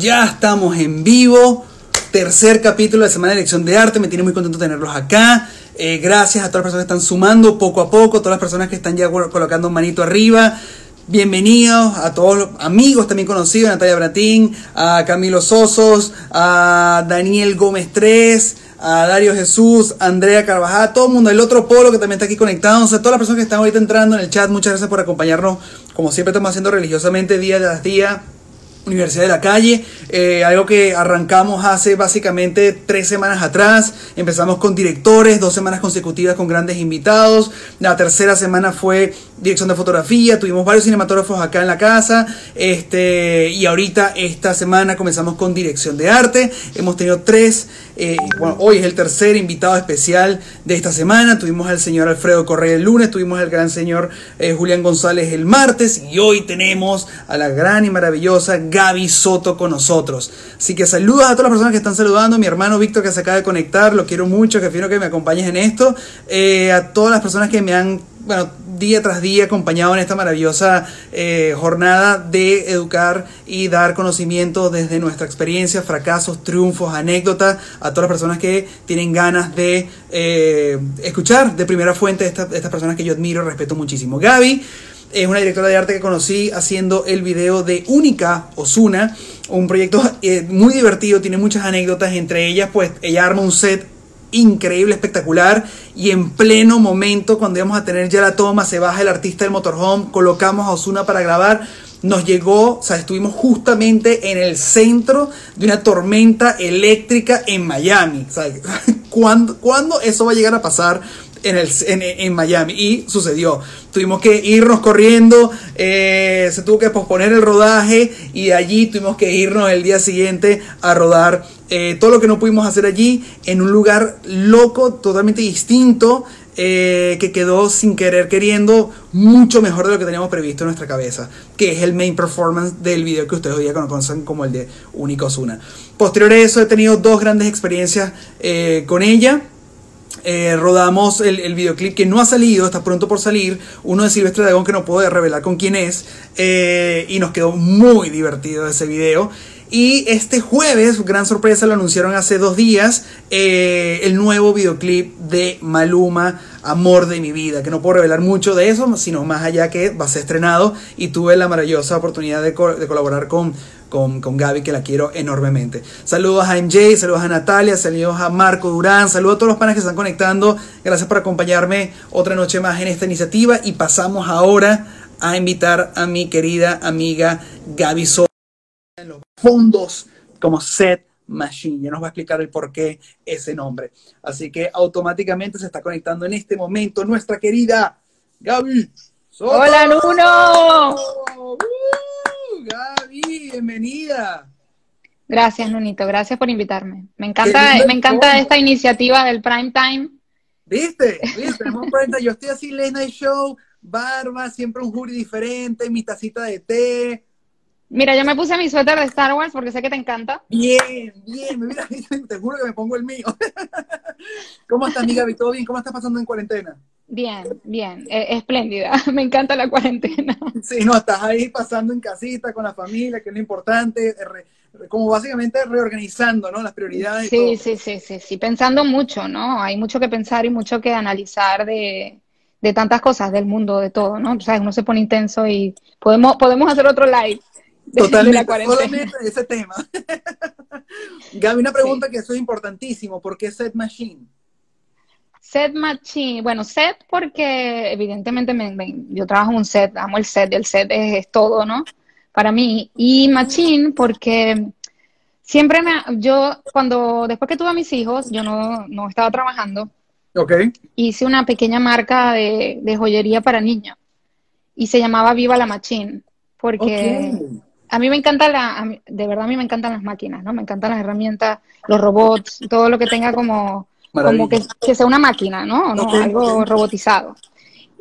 Ya estamos en vivo. Tercer capítulo de Semana de Elección de Arte. Me tiene muy contento tenerlos acá. Eh, gracias a todas las personas que están sumando poco a poco, todas las personas que están ya colocando un manito arriba. Bienvenidos a todos los amigos también conocidos, Natalia Bratín, a Camilo Sosos, a Daniel Gómez 3, a Dario Jesús, a Andrea Carvajal, todo el mundo, el otro polo que también está aquí conectado, o sea, todas las personas que están ahorita entrando en el chat, muchas gracias por acompañarnos, como siempre estamos haciendo religiosamente día tras día. Universidad de la Calle, eh, algo que arrancamos hace básicamente tres semanas atrás. Empezamos con directores, dos semanas consecutivas con grandes invitados. La tercera semana fue dirección de fotografía, tuvimos varios cinematógrafos acá en la casa. Este, y ahorita esta semana comenzamos con dirección de arte. Hemos tenido tres eh, bueno, hoy es el tercer invitado especial de esta semana. Tuvimos al señor Alfredo Correa el lunes, tuvimos al gran señor eh, Julián González el martes y hoy tenemos a la gran y maravillosa Gaby Soto con nosotros. Así que saludos a todas las personas que están saludando. Mi hermano Víctor que se acaba de conectar, lo quiero mucho, que quiero que me acompañes en esto. Eh, a todas las personas que me han bueno, día tras día acompañado en esta maravillosa eh, jornada de educar y dar conocimiento desde nuestra experiencia, fracasos, triunfos, anécdotas, a todas las personas que tienen ganas de eh, escuchar de primera fuente de, estas personas que yo admiro, respeto muchísimo. Gaby es una directora de arte que conocí haciendo el video de Única Osuna, un proyecto eh, muy divertido, tiene muchas anécdotas, entre ellas pues ella arma un set increíble, espectacular. Y en pleno momento, cuando íbamos a tener ya la toma, se baja el artista del motorhome, colocamos a Osuna para grabar. Nos llegó, o sea, estuvimos justamente en el centro de una tormenta eléctrica en Miami. ¿cuándo, ¿Cuándo eso va a llegar a pasar? En, el, en, Miami y sucedió. Tuvimos que irnos corriendo, eh, se tuvo que posponer el rodaje y de allí tuvimos que irnos el día siguiente a rodar eh, todo lo que no pudimos hacer allí en un lugar loco, totalmente distinto. Eh, que quedó sin querer queriendo mucho mejor de lo que teníamos previsto en nuestra cabeza, que es el main performance del video que ustedes hoy día conocen como el de Único. Posterior a eso he tenido dos grandes experiencias con ella. Eh, rodamos el, videoclip que no ha salido, está pronto por salir, uno de Silvestre Dragón que no puedo revelar con quién es, eh, y nos quedó muy divertido ese video. Y este jueves, gran sorpresa, lo anunciaron hace dos días, eh, el nuevo videoclip de Maluma, Amor de mi vida, que no puedo revelar mucho de eso, sino más allá que va a ser estrenado y tuve la maravillosa oportunidad de, de colaborar con con, con Gaby, que la quiero enormemente. Saludos a MJ, saludos a Natalia, saludos a Marco Durán, saludos a todos los panes que están conectando. Gracias por acompañarme otra noche más en esta iniciativa y pasamos ahora a invitar a mi querida amiga Gaby Soto en los fondos como Set Machine. Ya nos va a explicar el por qué ese nombre. Así que automáticamente se está conectando en este momento nuestra querida Gaby. Soto. Hola Nuno. ¡Uh! Gaby, bienvenida. Gracias, Nunito, gracias por invitarme. Me encanta, me encanta esta iniciativa del prime time. ¿Viste? ¿Viste? Yo estoy así, Lena Show, barba, siempre un jury diferente, mi tacita de té. Mira, yo me puse mi suéter de Star Wars porque sé que te encanta. Bien, bien, mira, te juro que me pongo el mío. ¿Cómo estás, amiga? ¿Todo bien? ¿Cómo estás pasando en cuarentena? Bien, bien, e, espléndida. Me encanta la cuarentena. Sí, no, estás ahí pasando en casita con la familia, que es lo importante, como básicamente reorganizando, ¿no? Las prioridades. Sí, sí, sí, sí, sí, pensando mucho, ¿no? Hay mucho que pensar y mucho que analizar de, de tantas cosas del mundo, de todo, ¿no? O sea, uno se pone intenso y podemos, podemos hacer otro live. De, Totalmente, solamente ese tema. Gaby, una pregunta que eso es importantísimo, ¿por qué Set Machine? Set Machine, bueno, set porque evidentemente yo trabajo en un set, amo el set, el set es, todo, ¿no? Para mí. Y Machine porque siempre me, yo cuando, después que tuve a mis hijos, yo no, no estaba trabajando. Ok. Hice una pequeña marca de, de joyería para niños y se llamaba Viva la Machine porque a mí me encanta la, de verdad a mí me encantan las máquinas, ¿no? Me encantan las herramientas, los robots, todo lo que tenga como como que, sea una máquina, ¿no? no algo robotizado.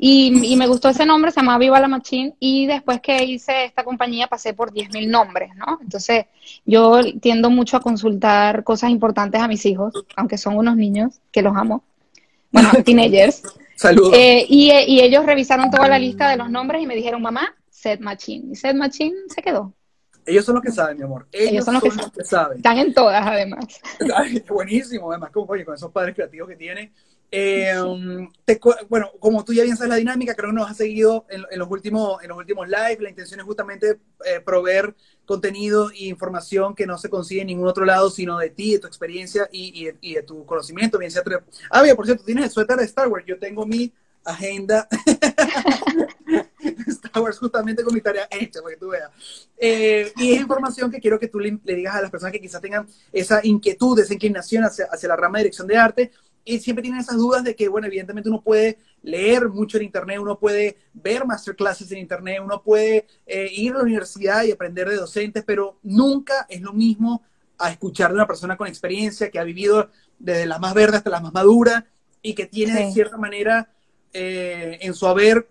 Y, me gustó ese nombre, se llama Viva la Machine, y después que hice esta compañía pasé por 10.000 nombres, ¿no? Entonces yo tiendo mucho a consultar cosas importantes a mis hijos, aunque son unos niños, que los amo, bueno, teenagers. Saludos. Eh, y, y, ellos revisaron toda la lista de los nombres y me dijeron, mamá, Set Machine. Y Set Machine se quedó. Ellos son los que saben, mi amor. Ellos, son, los, que, saben. Están en todas, además. buenísimo, además, con, con esos padres creativos que tienen. Eh, bueno, como tú ya bien sabes la dinámica, creo que nos has seguido en, los, últimos, en los últimos live. La intención es justamente eh, proveer contenido e información que no se consigue en ningún otro lado, sino de ti, de tu experiencia y, de, tu conocimiento. Bien sea Ah, bien, por cierto, tienes el suéter de Star Wars. Yo tengo mi agenda Star Wars justamente con mi tarea hecha, para que tú veas. Eh, y es información que quiero que tú le, digas a las personas que quizás tengan esa inquietud, esa inclinación hacia, hacia la rama de dirección de arte y siempre tienen esas dudas de que, bueno, evidentemente uno puede leer mucho en Internet, uno puede ver masterclasses en Internet, uno puede eh, ir a la universidad y aprender de docentes, pero nunca es lo mismo a escuchar de una persona con experiencia que ha vivido desde la más verde hasta la más madura y que tiene de cierta manera eh, en su haber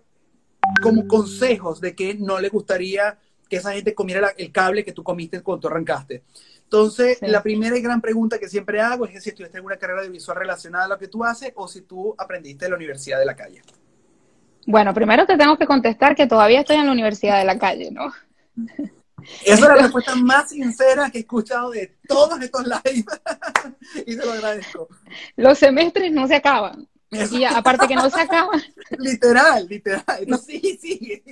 como consejos de que no le gustaría que esa gente comiera el cable que tú comiste cuando tú arrancaste. Entonces, la primera y gran pregunta que siempre hago es si estudiaste alguna carrera de visual relacionada a lo que tú haces o si tú aprendiste en la Universidad de la Calle. Bueno, primero te tengo que contestar que todavía estoy en la Universidad de la Calle, ¿no? Esa es la respuesta más sincera que he escuchado de todos estos lives y te lo agradezco. Los semestres no se acaban. Y aparte que no se literal, literal. sí, sí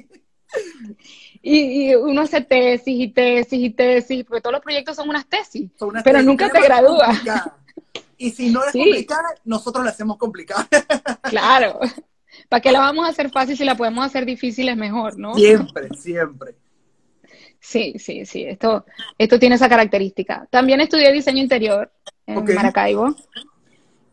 y, uno hace tesis y tesis y tesis, porque todos los proyectos son unas tesis, pero nunca te gradúas. Y si no es complicada, nosotros la hacemos complicada. Claro. ¿Para qué la vamos a hacer fácil si la podemos hacer difícil es mejor, no? Siempre, siempre. Sí, sí, sí. Esto, esto tiene esa característica. También estudié diseño interior en Maracaibo.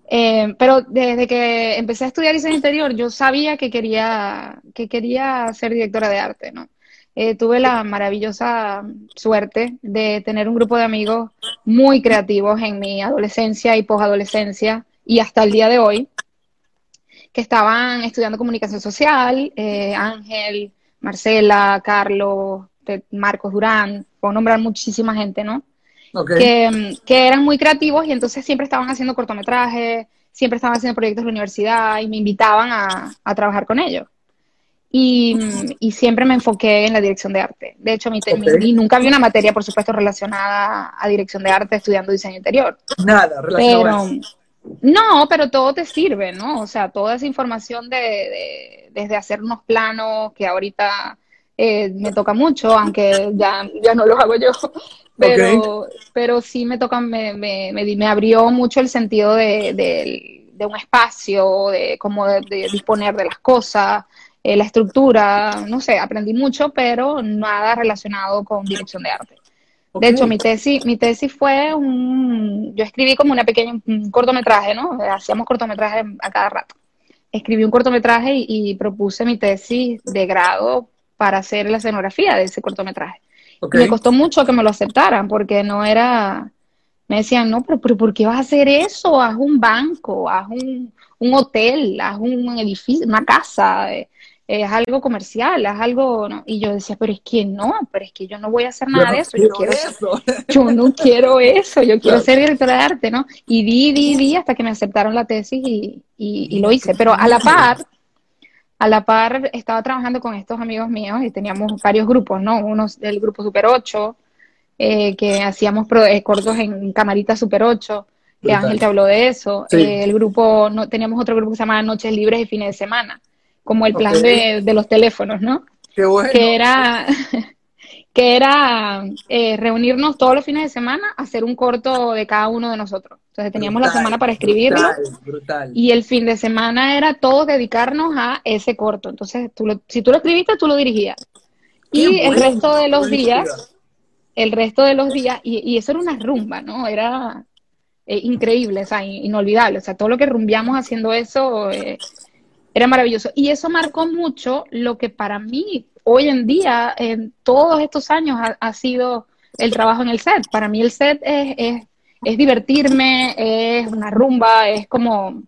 Eh, pero desde que empecé a estudiar diseño interior, yo sabía que quería, que quería ser directora de arte, ¿no? Eh, tuve la maravillosa suerte de tener un grupo de amigos muy creativos en mi adolescencia y posadolescencia y hasta el día de hoy, que estaban estudiando comunicación social, eh, Ángel, Marcela, Carlos, Marcos Durán, puedo nombrar muchísima gente, ¿no? Que, que, eran muy creativos y entonces siempre estaban haciendo cortometrajes, siempre estaban haciendo proyectos de la universidad y me invitaban a, a trabajar con ellos. Y, y, siempre me enfoqué en la dirección de arte. De hecho, mi, y nunca vi una materia, por supuesto, relacionada a dirección de arte estudiando diseño interior. Nada, relacionado pero, No, pero todo te sirve, ¿no? O sea, toda esa información de, de desde hacer unos planos que ahorita eh, me toca mucho, aunque ya, ya no los hago yo, pero, pero sí me toca, me, me, me, abrió mucho el sentido de, de, un espacio, de cómo de, disponer de las cosas, eh, la estructura, no sé, aprendí mucho, pero nada relacionado con dirección de arte. De hecho, mi tesis, mi tesis fue un, yo escribí como una pequeña, un cortometraje, ¿no? Hacíamos cortometrajes a cada rato. Escribí un cortometraje y propuse mi tesis de grado para hacer la escenografía de ese cortometraje. Me costó mucho que me lo aceptaran porque no era, me decían, no, pero, ¿por qué vas a hacer eso? Haz un banco, haz un, un hotel, haz un edificio, una casa, eh, es algo comercial, haz algo, ¿no? y yo decía, pero es que no, pero es que yo no voy a hacer nada de eso, yo quiero eso. yo no quiero eso, yo quiero ser directora de arte, ¿no? Y di, di, di hasta que me aceptaron la tesis y, y lo hice, pero a la par a la par estaba trabajando con estos amigos míos y teníamos varios grupos, ¿no? Uno del grupo Super 8, eh, que hacíamos eh, cortos en camarita Super 8, que Ángel te habló de eso. Eh, el grupo, no, teníamos otro grupo que se llamaba Noches Libres y Fines de Semana, como el plan de, de, los teléfonos, ¿no? Qué bueno. Que era, que era eh, reunirnos todos los fines de semana, hacer un corto de cada uno de nosotros. Entonces teníamos la semana para escribirlo y el fin de semana era todos dedicarnos a ese corto. Entonces, tú si tú lo escribiste, tú lo dirigías. y el resto de los días, el resto de los días, y, eso era una rumba, ¿no? Era eh, increíble, o sea, inolvidable. O sea, todo lo que rumbiamos haciendo eso eh, era maravilloso. Y eso marcó mucho lo que para mí hoy en día, en todos estos años, ha, sido el trabajo en el set. Para mí el set es, es, divertirme, es una rumba, es como...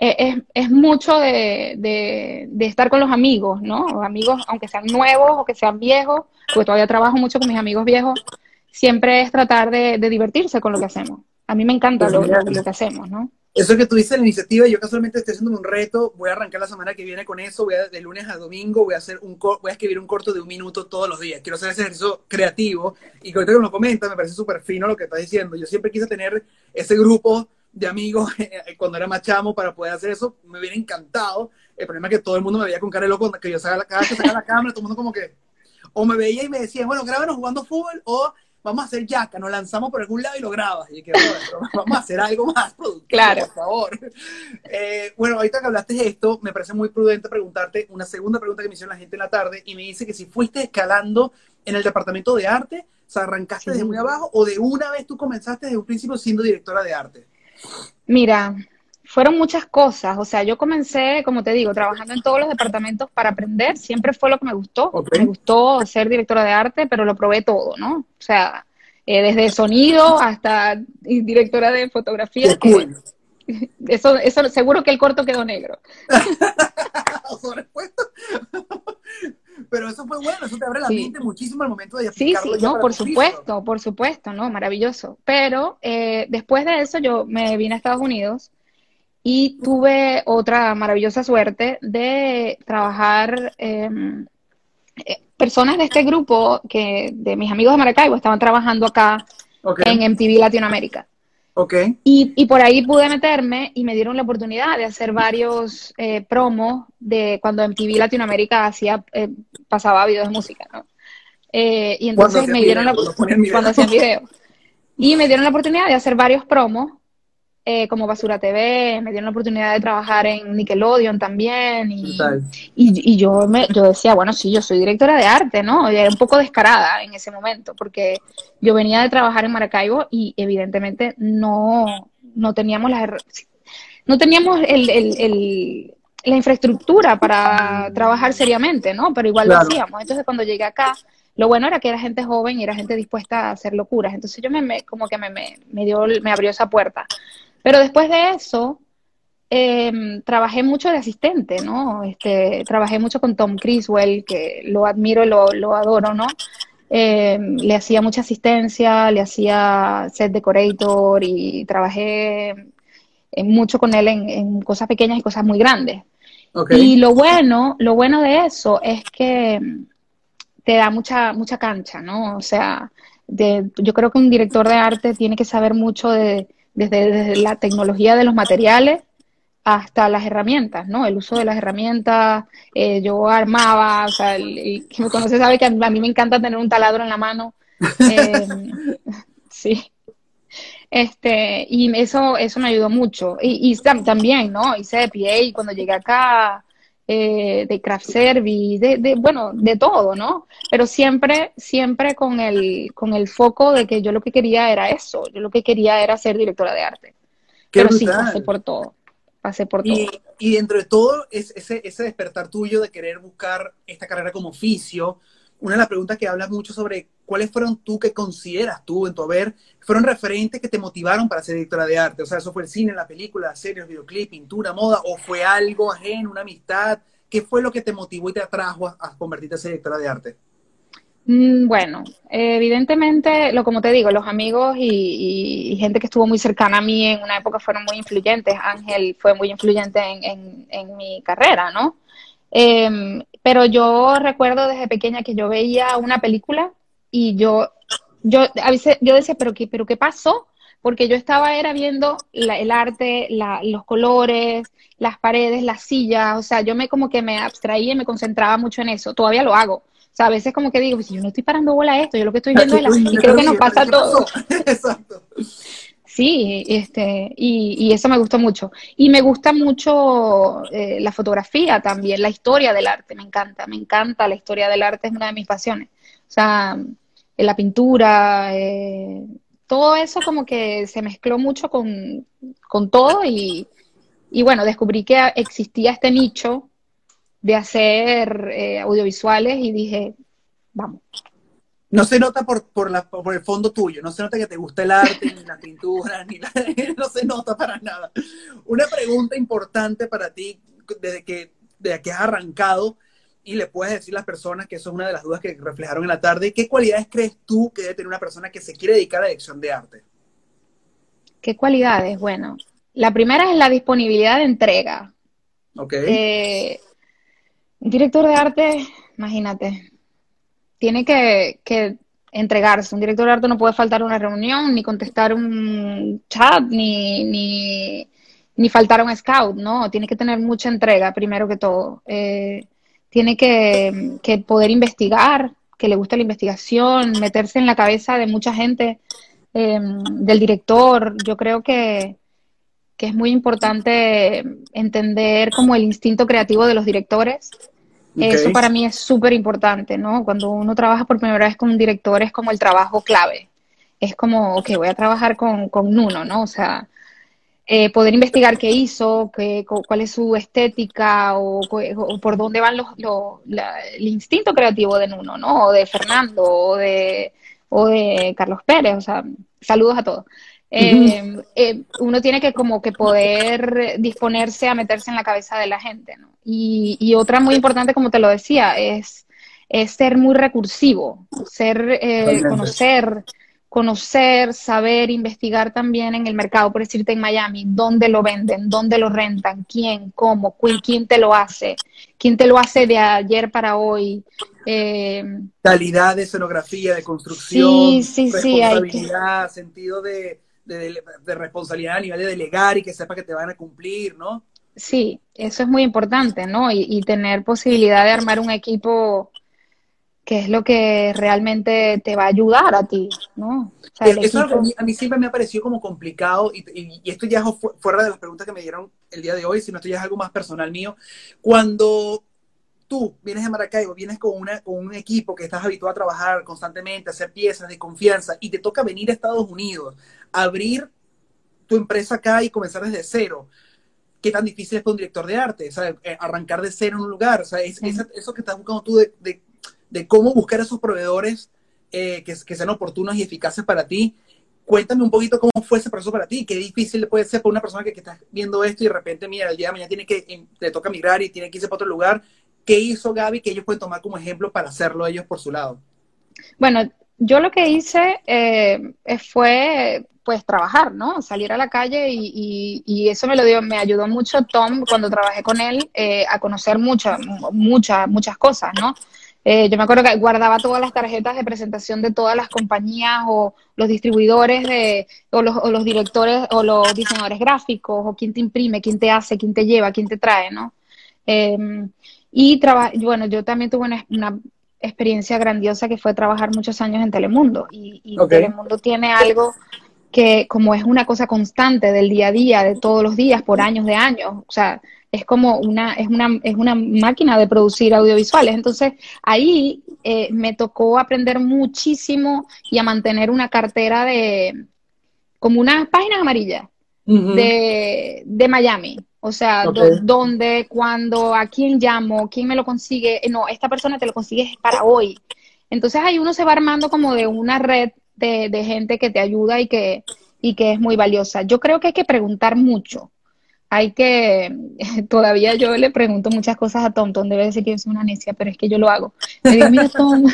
Es, es mucho de, de, estar con los amigos, ¿no? Amigos, aunque sean nuevos o que sean viejos, porque todavía trabajo mucho con mis amigos viejos, siempre es tratar de, divertirse con lo que hacemos. A mí me encanta lo, lo, que hacemos, ¿no? Eso que tú dices, la iniciativa, yo casualmente estoy haciendo un reto, voy a arrancar la semana que viene con eso, voy a, de lunes a domingo, voy a hacer un voy a escribir un corto de un minuto todos los días. Quiero hacer ese ejercicio creativo y ahorita que me lo me parece súper fino lo que estás diciendo. Yo siempre quise tener ese grupo de amigos cuando era más chamo para poder hacer eso, me hubiera encantado. El problema es que todo el mundo me veía con cara de loco, que yo cada vez que sacaba la cámara, todo el mundo como que, o me veía y me decía, bueno, grábanos jugando fútbol, o vamos a hacer yaca, nos lanzamos por algún lado y lo grabas. Y que, vamos a hacer algo más productivo, claro. por favor. Eh, bueno, ahorita que hablaste de esto, me parece muy prudente preguntarte una segunda pregunta que me hicieron la gente en la tarde y me dice que si fuiste escalando en el departamento de arte, o sea, arrancaste desde muy abajo o de una vez tú comenzaste desde un principio siendo directora de arte. Mira, fueron muchas cosas. O sea, yo comencé, como te digo, trabajando en todos los departamentos para aprender. Siempre fue lo que me gustó. Me gustó ser directora de arte, pero lo probé todo, ¿no? O sea, eh, desde sonido hasta directora de fotografía. eso, eso seguro que el corto quedó negro. pero eso fue bueno, eso te abre la mente muchísimo al momento de Sí, sí, no, por supuesto, por supuesto, no, maravilloso. Pero eh, después de eso yo me vine a Estados Unidos y tuve otra maravillosa suerte de trabajar, em, eh, personas de este grupo, que de mis amigos de Maracaibo, estaban trabajando acá en MTV Latinoamérica. Okay. Y, y, por ahí pude meterme y me dieron la oportunidad de hacer varios eh, promos de cuando MTV Latinoamérica hacía, eh, pasaba videos de música, ¿no? y entonces me dieron la cuando hacían video. Y me dieron la oportunidad de hacer varios promos eh, como Basura TV, me dieron la oportunidad de trabajar en Nickelodeon también. Y, y, yo, me, yo decía, bueno, sí, yo soy directora de arte, ¿no? Y era un poco descarada en ese momento, porque yo venía de trabajar en Maracaibo y evidentemente no, no teníamos la, no teníamos el, el, la infraestructura para trabajar seriamente, ¿no? Pero igual lo hacíamos. Entonces cuando llegué acá, lo bueno era que era gente joven y era gente dispuesta a hacer locuras. Entonces yo me, como que me, me, me, dio, me abrió esa puerta. Pero después de eso, em, trabajé mucho de asistente, ¿no? Este, trabajé mucho con Tom Criswell, que lo admiro y lo, adoro, ¿no? Em, le hacía mucha asistencia, le hacía set decorator y trabajé mucho con él en, cosas pequeñas y cosas muy grandes. Y lo bueno, lo bueno de eso es que te da mucha, mucha cancha, ¿no? O sea, yo creo que un director de arte tiene que saber mucho de, desde, la tecnología de los materiales hasta las herramientas, ¿no? El uso de las herramientas, eh, yo armaba, o sea, el, que me conoce sabe que a mí, me encanta tener un taladro en la mano. Em, sí. Este, y eso, eso me ayudó mucho. Y, y también, ¿no? Hice PA cuando llegué acá, eh, de craft service, de, de, bueno, de todo, ¿no? Pero siempre, siempre con el, con el foco de que yo lo que quería era eso, yo lo que quería era ser directora de arte. Pero sí, pasé por todo, pasé por todo. Y dentro de todo, ese, ese despertar tuyo de querer buscar esta carrera como oficio, una de las preguntas que hablas mucho sobre cuáles fueron tú que consideras tú en tu haber, fueron referentes que te motivaron para ser directora de arte. O sea, eso fue el cine, la película, la serie, el videoclip, pintura, moda, o fue algo ajeno, una amistad. ¿Qué fue lo que te motivó y te atrajo a, convertirte en directora de arte? Mm, bueno, evidentemente, lo como te digo, los amigos y, gente que estuvo muy cercana a mí en una época fueron muy influyentes. Ángel fue muy influyente en, en mi carrera, ¿no? Eh, pero yo recuerdo desde pequeña que yo veía una película y yo, yo, a veces, yo decía, ¿pero qué, pero qué pasó? Porque yo estaba era viendo el arte, la, los colores, las paredes, las sillas, o sea, yo me como que me abstraía y me concentraba mucho en eso. Todavía lo hago. O sea, a veces como que digo, pues si yo no estoy parando bola a esto, yo lo que estoy viendo es la... Y creo que nos pasa todo. Exacto. Sí, este, y, eso me gusta mucho. Y me gusta mucho eh, la fotografía también, la historia del arte, me encanta, me encanta la historia del arte, es una de mis pasiones. O sea, la pintura, eh, todo eso como que se mezcló mucho con, todo y, y, bueno, descubrí que existía este nicho de hacer eh, audiovisuales y dije, vamos. No se nota por, por, la, por el fondo tuyo, no se nota que te gusta el arte, ni la pintura, ni la, no se nota para nada. Una pregunta importante para ti, desde que, desde que has arrancado, y le puedes decir a las personas, que eso es una de las dudas que reflejaron en la tarde, ¿qué cualidades crees tú que debe tener una persona que se quiere dedicar a la dirección de arte? ¿Qué cualidades? Bueno, La primera es la disponibilidad de entrega. Ok. Eh, director de arte, imagínate, tiene que, entregarse. Un director de arte no puede faltar una reunión, ni contestar un chat, ni, ni, ni faltar a un scout, ¿no? Tiene que tener mucha entrega, primero que todo. Eh, tiene que, poder investigar, que le guste la investigación, meterse en la cabeza de mucha gente, em, del director. Yo creo que, que es muy importante entender como el instinto creativo de los directores. Eso para mí es súper importante, ¿no? Cuando uno trabaja por primera vez con un director es como el trabajo clave. Es como, ok, voy a trabajar con, con Nuno, ¿no? O sea, eh, poder investigar qué hizo, qué, cuál es su estética o, por dónde van los, el instinto creativo de Nuno, ¿no? O de Fernando o de, o de Carlos Pérez, o sea, saludos a todos. Eh, eh, uno tiene que como que poder disponerse a meterse en la cabeza de la gente, ¿no? Y, y otra muy importante, como te lo decía, es, es ser muy recursivo, ser, conocer conocer, saber, investigar también en el mercado, por decirte en Miami, dónde lo venden, dónde lo rentan, quién, cómo, quién te lo hace, quién te lo hace de ayer para hoy. Eh, Calidad de escenografía, de construcción, responsabilidad, sentido de, responsabilidad a nivel de delegar y que sepa que te van a cumplir, ¿no? Sí, eso es muy importante, ¿no? y tener posibilidad de armar un equipo que es lo que realmente te va a ayudar a ti, ¿no? Eso a mí, siempre me ha parecido como complicado y, esto ya es fuera de las preguntas que me dieron el día de hoy, sino esto ya es algo más personal mío. Cuando tú vienes de Maracaibo, vienes con, una, con un equipo que estás habituado a trabajar constantemente, a hacer piezas de confianza y te toca venir a Estados Unidos, abrir tu empresa acá y comenzar desde cero. ¿Qué tan difícil es para un director de arte? O eh, arrancar de cero en un lugar. O sea, eso que estás buscando tú de, de de cómo buscar esos proveedores eh, que, sean oportunos y eficaces para ti. Cuéntame un poquito cómo fue ese proceso para ti, qué difícil puede ser para una persona que, que está viendo esto y de repente, mira, el día de mañana tiene que, le toca migrar y tiene que irse para otro lugar. ¿Qué hizo Gaby que ellos pueden tomar como ejemplo para hacerlo ellos por su lado? Bueno, yo lo que hice eh, fue pues trabajar, ¿no? Salir a la calle y, eso me lo dio, me ayudó mucho Tom cuando trabajé con él eh, a conocer muchas, muchas, muchas cosas, ¿no? Eh, yo me acuerdo que guardaba todas las tarjetas de presentación de todas las compañías o los distribuidores de, o, los, directores o los diseñadores gráficos o quién te imprime, quién te hace, quién te lleva, quién te trae, ¿no? Em, y bueno, yo también tuve una, experiencia grandiosa que fue trabajar muchos años en Telemundo y, Telemundo tiene algo que como es una cosa constante del día a día, de todos los días, por años de años, o sea, es como una, es una, es una máquina de producir audiovisuales. Entonces, ahí eh, me tocó aprender muchísimo y a mantener una cartera de, como unas páginas amarillas de, de, Miami. O sea, dónde, cuándo, a quién llamo, quién me lo consigue. No, esta persona te lo consigue para hoy. Entonces ahí uno se va armando como de una red de, de gente que te ayuda y que, y que es muy valiosa. Yo creo que hay que preguntar mucho hay que, todavía yo le pregunto muchas cosas a Tom, Tom debe decir que yo soy una necia, pero es que yo lo hago. Le digo, mira Tom,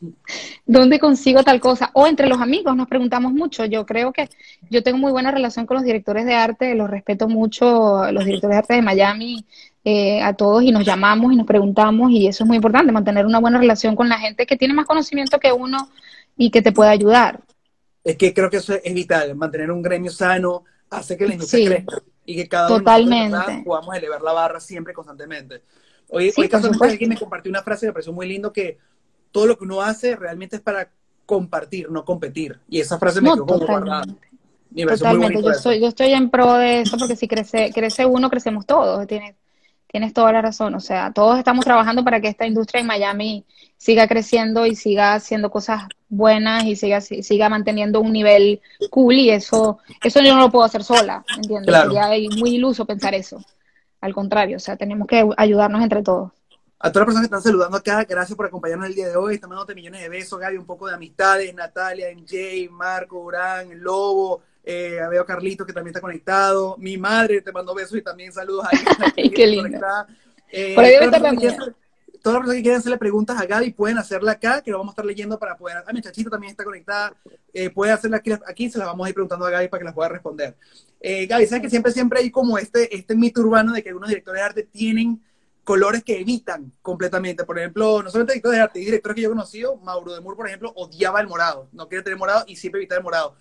¿dónde consigo tal cosa? O entre los amigos nos preguntamos mucho. Yo creo que yo tengo muy buena relación con los directores de arte, los respeto mucho, los directores de arte de Miami, eh, a todos y nos llamamos y nos preguntamos y eso es muy importante, mantener una buena relación con la gente que tiene más conocimiento que uno y que te pueda ayudar. Es que creo que eso es vital, mantener un gremio sano hace que la industria crezca y que cada Totalmente. uno podamos elevar la barra siempre constantemente. Hoy, sí, hoy alguien me compartió una frase que me pareció muy lindo que todo lo que uno hace realmente es para compartir, no competir. Y esa frase me quedó como guardada. Totalmente, yo estoy, yo estoy en pro de eso porque si crece, crece uno, crecemos todos. Tienes, tienes toda la razón. O sea, todos estamos trabajando para que esta industria en Miami siga creciendo y siga haciendo cosas buenas y siga, siga manteniendo un nivel cool y eso, eso yo no lo puedo hacer sola, ¿entiendes? Sería muy iluso pensar eso. Al contrario, o sea, tenemos que ayudarnos entre todos. A todas las personas que están saludando acá, gracias por acompañarnos el día de hoy. Estamos mandándote millones de besos, Gaby, un poco de amistades, Natalia, MJ, Marco, Urán, Lobo, eh, veo a Carlito que también está conectado, mi madre te mandó besos y también saludos ahí. Qué lindo. Eh, Por ahí debe estar todas las personas que quieran hacerle preguntas a Gaby pueden hacerla acá, que lo vamos a estar leyendo para poder. Ah, mi chachita también está conectada. Eh, puede hacerla aquí, aquí, se las vamos a ir preguntando a Gaby para que las pueda responder. Eh, Gaby, ¿sabes que siempre, siempre hay como este, este mito urbano de que algunos directores de arte tienen colores que evitan completamente. Por ejemplo, no solamente directores de arte, hay directores que yo he conocido, Mauro de Moore, por ejemplo, odiaba el morado, no quiere tener morado y siempre evita el morado.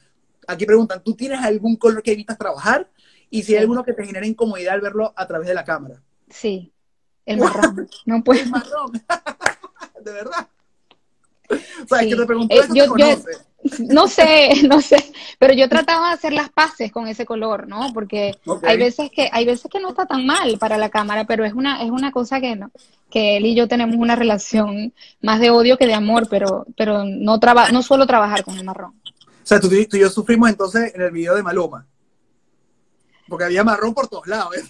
Aquí preguntan, ¿tú tienes algún color que evitas trabajar? Y si hay alguno que te genera incomodidad al verlo a través de la cámara. Sí, el marrón. No puedo. El marrón. de verdad. O sea, es que te eh, yo, no sé, no sé, pero yo trataba de hacer las paces con ese color, ¿no? Porque hay veces que hay veces que no está tan mal para la cámara, pero es una es una cosa que no que él y yo tenemos una relación más de odio que de amor, pero pero no traba, no suelo trabajar con el marrón. O sea, tú, tú y yo sufrimos entonces en el video de Maluma. Porque había marrón por todos lados.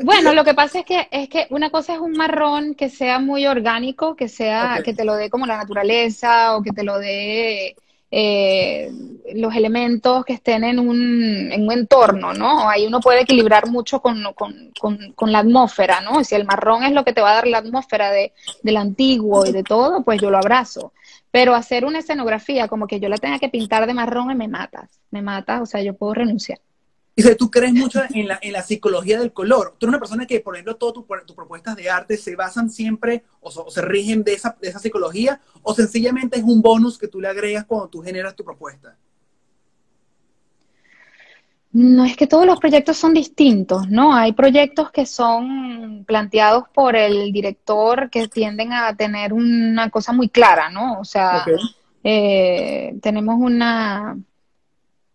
Bueno, lo que pasa es que es que una cosa es un marrón que sea muy orgánico, que sea que te lo dé como la naturaleza o que te lo dé eh, los elementos que estén en un, en un entorno, ¿no? Ahí uno puede equilibrar mucho con, con, con, la atmósfera, ¿no? Si el marrón es lo que te va a dar la atmósfera de, del antiguo y de todo, pues yo lo abrazo. Pero hacer una escenografía como que yo la tenga que pintar de marrón me matas, me matas, o sea, yo puedo renunciar. Dice, tú crees mucho en la, en la psicología del color. Tú eres una persona que, por ejemplo, todas tus propuestas de arte se basan siempre o, se rigen de esa, de esa psicología o sencillamente es un bonus que tú le agregas cuando tú generas tu propuesta. No, es que todos los proyectos son distintos, ¿no? Hay proyectos que son planteados por el director que tienden a tener una cosa muy clara, ¿no? O sea, eh, tenemos una,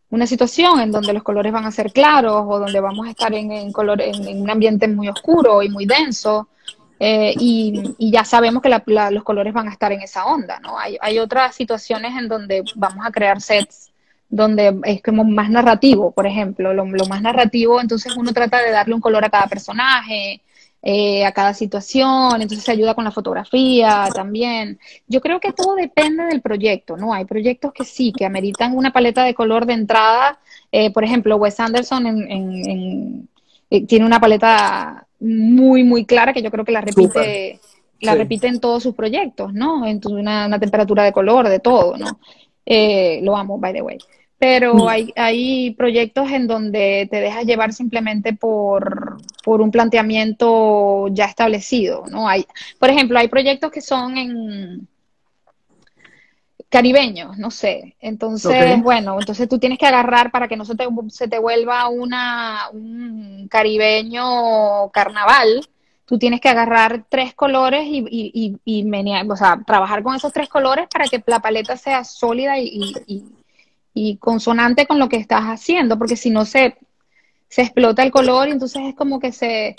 una situación en donde los colores van a ser claros o donde vamos a estar en, color, en, un ambiente muy oscuro y muy denso. Eh, y, ya sabemos que los colores van a estar en esa onda, ¿no? Hay, hay otras situaciones en donde vamos a crear sets donde es como más narrativo, por ejemplo, lo, lo, más narrativo, entonces uno trata de darle un color a cada personaje, eh, a cada situación, entonces se ayuda con la fotografía también. Yo creo que todo depende del proyecto, ¿no? Hay proyectos que sí, que ameritan una paleta de color de entrada. Eh, por ejemplo, Wes Anderson en, eh, tiene una paleta muy, muy clara que yo creo que la repite, la repite en todos sus proyectos, ¿no? En una, una temperatura de color, de todo, ¿no? lo amo, by the way pero mm. hay, hay proyectos en donde te dejas llevar simplemente por, un planteamiento ya establecido, ¿no? Hay, por ejemplo, hay proyectos que son en caribeños, no sé. Entonces, bueno, entonces tú tienes que agarrar para que no se te, se te vuelva una, un caribeño carnaval, tú tienes que agarrar tres colores y, y, y, o sea, trabajar con esos tres colores para que la paleta sea sólida y, y consonante con lo que estás haciendo, porque si no se, se explota el color y entonces es como que se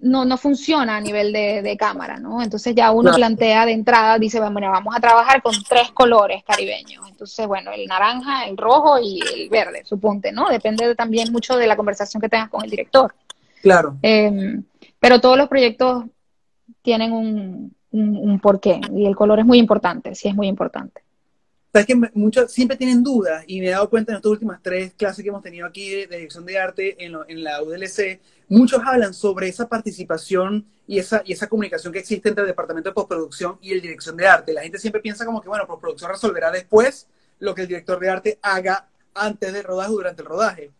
no, no funciona a nivel de, cámara, ¿no? Entonces ya uno plantea de entrada, dice, bueno, vamos a trabajar con tres colores caribeños. Entonces, bueno, el naranja, el rojo y el verde, suponte, ¿no? Depende también mucho de la conversación que tengas con el director. Claro. Em, pero todos los proyectos tienen un, un, un porqué y el color es muy importante, sí es muy importante. Sabes que muchos siempre tienen dudas y me he dado cuenta en estas últimas tres clases que hemos tenido aquí de, dirección de arte en, en, la UDLC, muchos hablan sobre esa participación y esa, y esa comunicación que existe entre el departamento de postproducción y el dirección de arte. La gente siempre piensa como que, bueno, postproducción resolverá después lo que el director de arte haga antes del rodaje o durante el rodaje.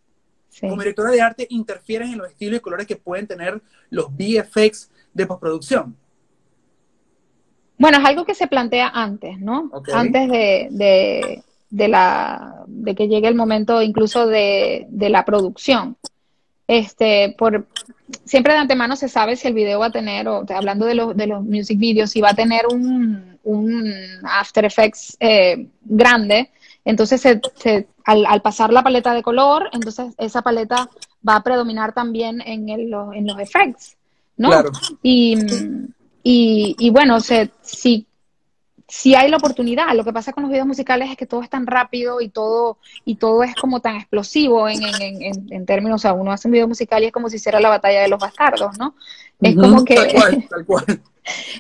Como directora de arte, interfieren en los estilos y colores que pueden tener los VFX de postproducción. Bueno, es algo que se plantea antes, ¿no? Antes de, de, la, de que llegue el momento incluso de, de la producción. Este, por, siempre de antemano se sabe si el video va a tener, o hablando de, los de los music videos, si va a tener un, un After Effects eh, grande, entonces se, al, al, pasar la paleta de color, entonces esa paleta va a predominar también en, el, en los effects, ¿no? Claro. Y, y, y bueno, o si, si hay la oportunidad, lo que pasa con los videos musicales es que todo es tan rápido y todo, y todo es como tan explosivo en, en, en, términos, o sea, uno hace un video musical y es como si hiciera la batalla de los bastardos, ¿no? Es como que... Tal cual, tal cual.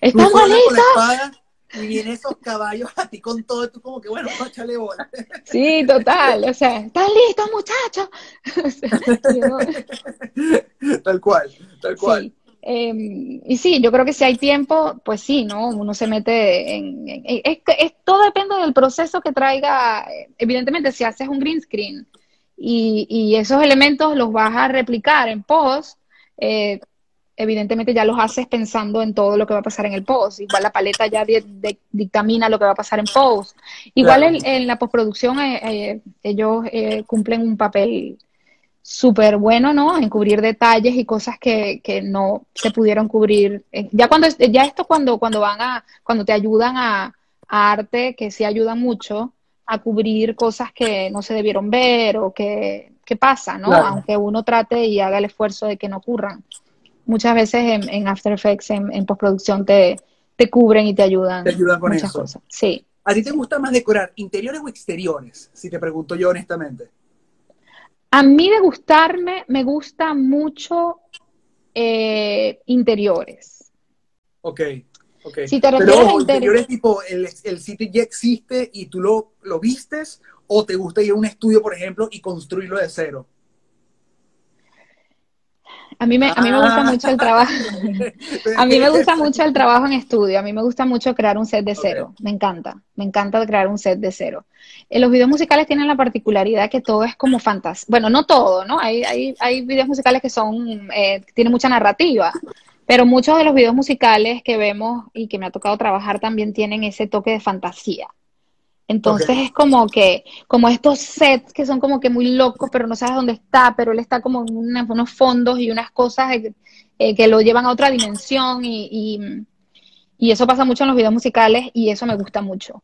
¿Estamos listos? y vienen esos caballos a ti con todo, tú como que bueno, échale bola. Sí, total, o sea, ¿estás listo, muchachos? tal cual, tal cual. Sí. Em, y sí, yo creo que si hay tiempo, pues sí, ¿no? Uno se mete en... es, todo depende del proceso que traiga. Evidentemente, si haces un green screen y, y esos elementos los vas a replicar en post, eh, evidentemente ya los haces pensando en todo lo que va a pasar en el post. Igual la paleta ya dictamina lo que va a pasar en post. Igual en, la postproducción eh, eh, ellos cumplen un papel súper bueno, ¿no? En cubrir detalles y cosas que, que no se pudieron cubrir. Eh, ya cuando ya esto cuando cuando van a cuando te ayudan a, arte que sí ayudan mucho a cubrir cosas que no se debieron ver o que, que pasa, ¿no? Aunque uno trate y haga el esfuerzo de que no ocurran. Muchas veces en, en After Effects, en, postproducción, te, te cubren y te ayudan. Te ayudan con muchas eso. cosas. Sí. ¿A ti te gusta más decorar interiores o exteriores? Si te pregunto yo honestamente. A mí de gustarme, me gusta mucho eh, interiores. Ok, ok. Si te refieres Pero, a interiores, tipo, el, sitio ya existe y tú lo, lo vistes, o te gusta ir a un estudio, por ejemplo, y construirlo de cero. A mí me, a mí me gusta mucho el trabajo. a mí me gusta mucho el trabajo en estudio. A mí me gusta mucho crear un set de cero. Me encanta. Me encanta crear un set de cero. En los videos musicales tienen la particularidad que todo es como fantasía. Bueno, no todo, ¿no? Hay, hay, hay videos musicales que son, eh, tienen mucha narrativa. Pero muchos de los videos musicales que vemos y que me ha tocado trabajar también tienen ese toque de fantasía. Entonces es como que, como estos sets que son como que muy locos, pero no sabes dónde está, pero él está como en unos fondos y unas cosas eh, que lo llevan a otra dimensión y, y, eso pasa mucho en los videos musicales y eso me gusta mucho.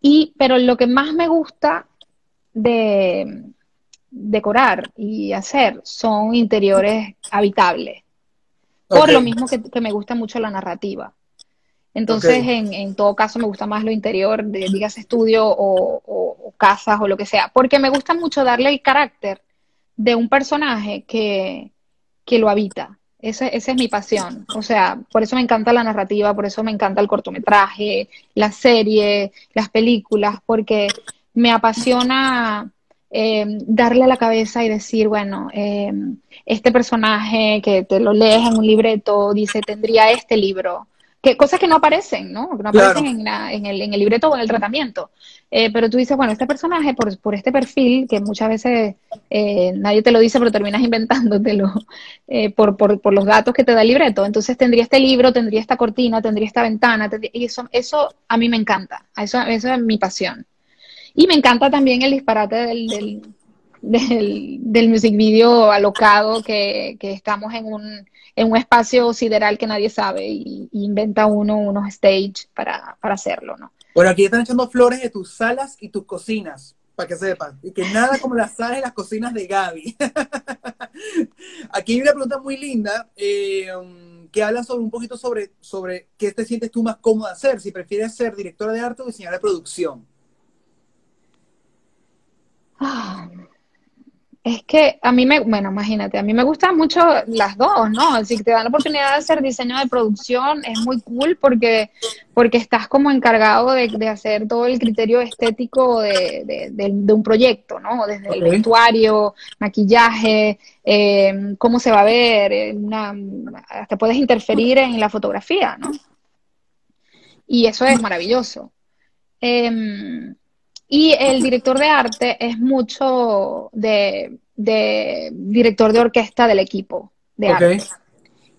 Y, pero lo que más me gusta de decorar y hacer son interiores habitables. Por lo mismo que, que me gusta mucho la narrativa. Entonces, en, en, todo caso, me gusta más lo interior, de, digas estudio o, casas o lo que sea, porque me gusta mucho darle el carácter de un personaje que, que lo habita. Esa, esa es mi pasión. O sea, por eso me encanta la narrativa, por eso me encanta el cortometraje, la serie, las películas, porque me apasiona eh, darle a la cabeza y decir, bueno, eh, este personaje que te lo lees en un libreto dice, tendría este libro que cosas que no aparecen, ¿no? Que no aparecen en, en, el, en, el, libreto o en el tratamiento. Eh, pero tú dices, bueno, este personaje, por, por este perfil, que muchas veces eh, nadie te lo dice, pero terminas inventándotelo eh, por, por, por, los datos que te da el libreto. Entonces tendría este libro, tendría esta cortina, tendría esta ventana, y eso, eso a mí me encanta. Eso, eso es mi pasión. Y me encanta también el disparate del, del, del, del music video alocado, que, que estamos en un en un espacio sideral que nadie sabe y, inventa uno unos stage para, hacerlo, ¿no? Bueno, aquí están echando flores de tus salas y tus cocinas, para que sepan. Y que nada como las salas y las cocinas de Gaby. aquí hay una pregunta muy linda eh, que habla sobre un poquito sobre, sobre qué te sientes tú más cómoda hacer, si prefieres ser directora de arte o diseñadora de producción. Ah, es que a mí me, bueno, imagínate, a mí me gustan mucho las dos, ¿no? Si te dan la oportunidad de hacer diseño de producción, es muy cool porque, porque estás como encargado de, hacer todo el criterio estético de, un proyecto, ¿no? Desde el vestuario, maquillaje, eh, cómo se va a ver, eh, una, hasta puedes interferir en la fotografía, ¿no? Y eso es maravilloso. Em, y el director de arte es mucho de, director de orquesta del equipo de arte.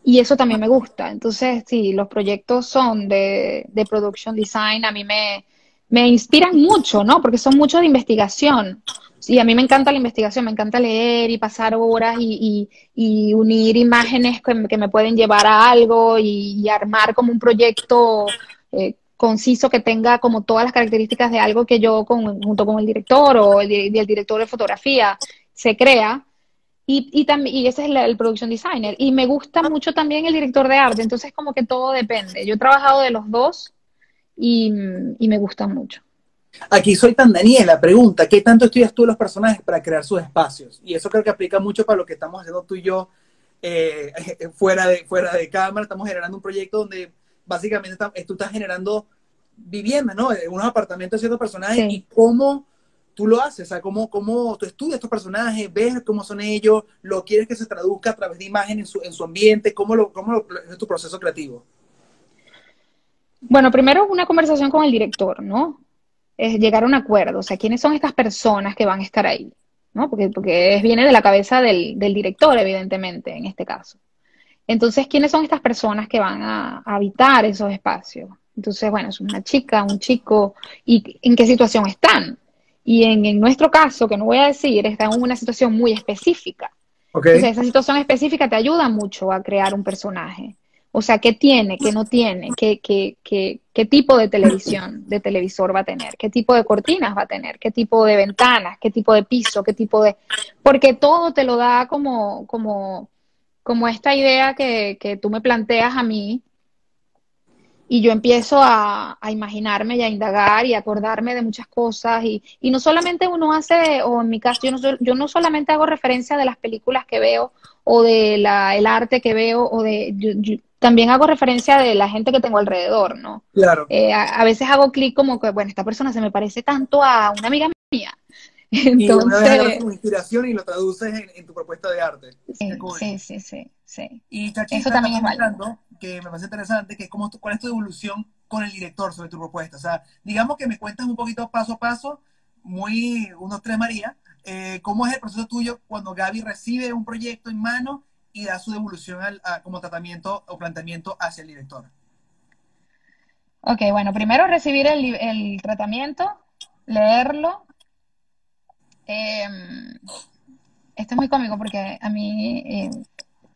Y eso también me gusta. Entonces, sí, los proyectos son de, de production design, a mí me, me inspiran mucho, ¿no? Porque son mucho de investigación. Y a mí me encanta la investigación, me encanta leer y pasar horas y, y, unir imágenes que, me pueden llevar a algo y, armar como un proyecto eh, conciso que tenga como todas las características de algo que yo junto con el director o el, director de fotografía se crea. Y, y, también, y ese es el, production designer. Y me gusta mucho también el director de arte, entonces como que todo depende. Yo he trabajado de los dos y, me gusta mucho. Aquí soy tan Daniela, pregunta, ¿qué tanto estudias tú los personajes para crear sus espacios? Y eso creo que aplica mucho para lo que estamos haciendo tú y yo eh, fuera, de, fuera de cámara. Estamos generando un proyecto donde básicamente tú estás generando viviendas, ¿no? Unos apartamentos de ciertos personajes y cómo tú lo haces, o sea, cómo, cómo tú estudias estos personajes, ves cómo son ellos, lo quieres que se traduzca a través de imagen en su, en su ambiente, cómo, lo, cómo lo, es tu proceso creativo. Bueno, primero una conversación con el director, ¿no? Es llegar a un acuerdo, o sea, ¿quiénes son estas personas que van a estar ahí? ¿No? Porque, porque viene de la cabeza del, del director, evidentemente, en este caso. Entonces, ¿quiénes son estas personas que van a, habitar esos espacios? Entonces, bueno, es una chica, un chico, y en qué situación están. Y en, nuestro caso, que no voy a decir, están en una situación muy específica. Entonces, esa situación específica te ayuda mucho a crear un personaje. O sea, ¿qué tiene, qué no tiene? ¿Qué, qué, qué, qué tipo de televisión, de televisor va a tener? ¿Qué tipo de cortinas va a tener? ¿Qué tipo de ventanas? ¿Qué tipo de piso? ¿Qué tipo de...? Porque todo te lo da como, como como esta idea que, que tú me planteas a mí, y yo empiezo a, a, imaginarme y a indagar y a acordarme de muchas cosas. Y, y no solamente uno hace, o en mi caso, yo no, yo no solamente hago referencia de las películas que veo o de la, el arte que veo, o de, también hago referencia de la gente que tengo alrededor, ¿no? Claro. Eh, a, a, veces hago clic como que, bueno, esta persona se me parece tanto a una amiga mía. Entonces, y como inspiración y lo traduces en, tu propuesta de arte. Sí, sí, sí, sí, Y Eso también es válido. Que me parece interesante, que es como, cuál es tu evolución con el director sobre tu propuesta. O sea, digamos que me cuentas un poquito paso a paso, muy unos tres María, eh, cómo es el proceso tuyo cuando Gaby recibe un proyecto en mano y da su devolución al, como tratamiento o planteamiento hacia el director. Ok, bueno, primero recibir el, el tratamiento, leerlo, eh, esto es muy cómico porque a mí eh,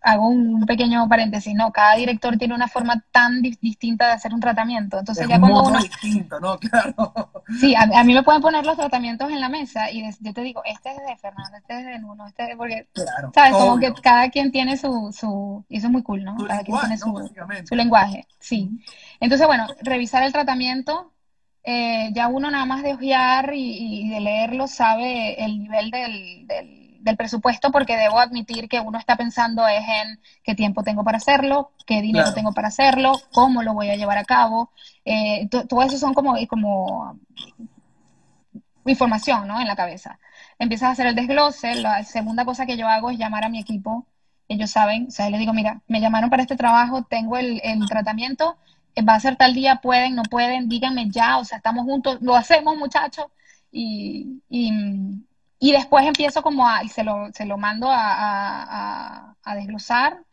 hago un pequeño paréntesis, ¿no? Cada director tiene una forma tan distinta de hacer un tratamiento. Entonces ya cuando uno... distinto, ¿no? Claro. Sí, a, mí me pueden poner los tratamientos en la mesa y yo te digo, este es de Fernando, este es de Nuno, este es porque, claro, ¿sabes? Como que cada quien tiene su, su... Y eso es muy cool, ¿no? cada quien tiene su, su lenguaje, sí. Entonces, bueno, revisar el tratamiento, eh, ya uno nada más de ojear y, de leerlo sabe el nivel del, del, presupuesto porque debo admitir que uno está pensando es en qué tiempo tengo para hacerlo, qué dinero tengo para hacerlo, cómo lo voy a llevar a cabo. Eh, todo eso son como, como información ¿no? en la cabeza. Empiezas a hacer el desglose. La segunda cosa que yo hago es llamar a mi equipo. Ellos saben, o sea, les digo, mira, me llamaron para este trabajo, tengo el, el tratamiento, va a ser tal día, pueden, no pueden, díganme ya, o sea, estamos juntos, lo hacemos muchachos, y, y, después empiezo como a, y se lo, se lo mando a, a, desglosar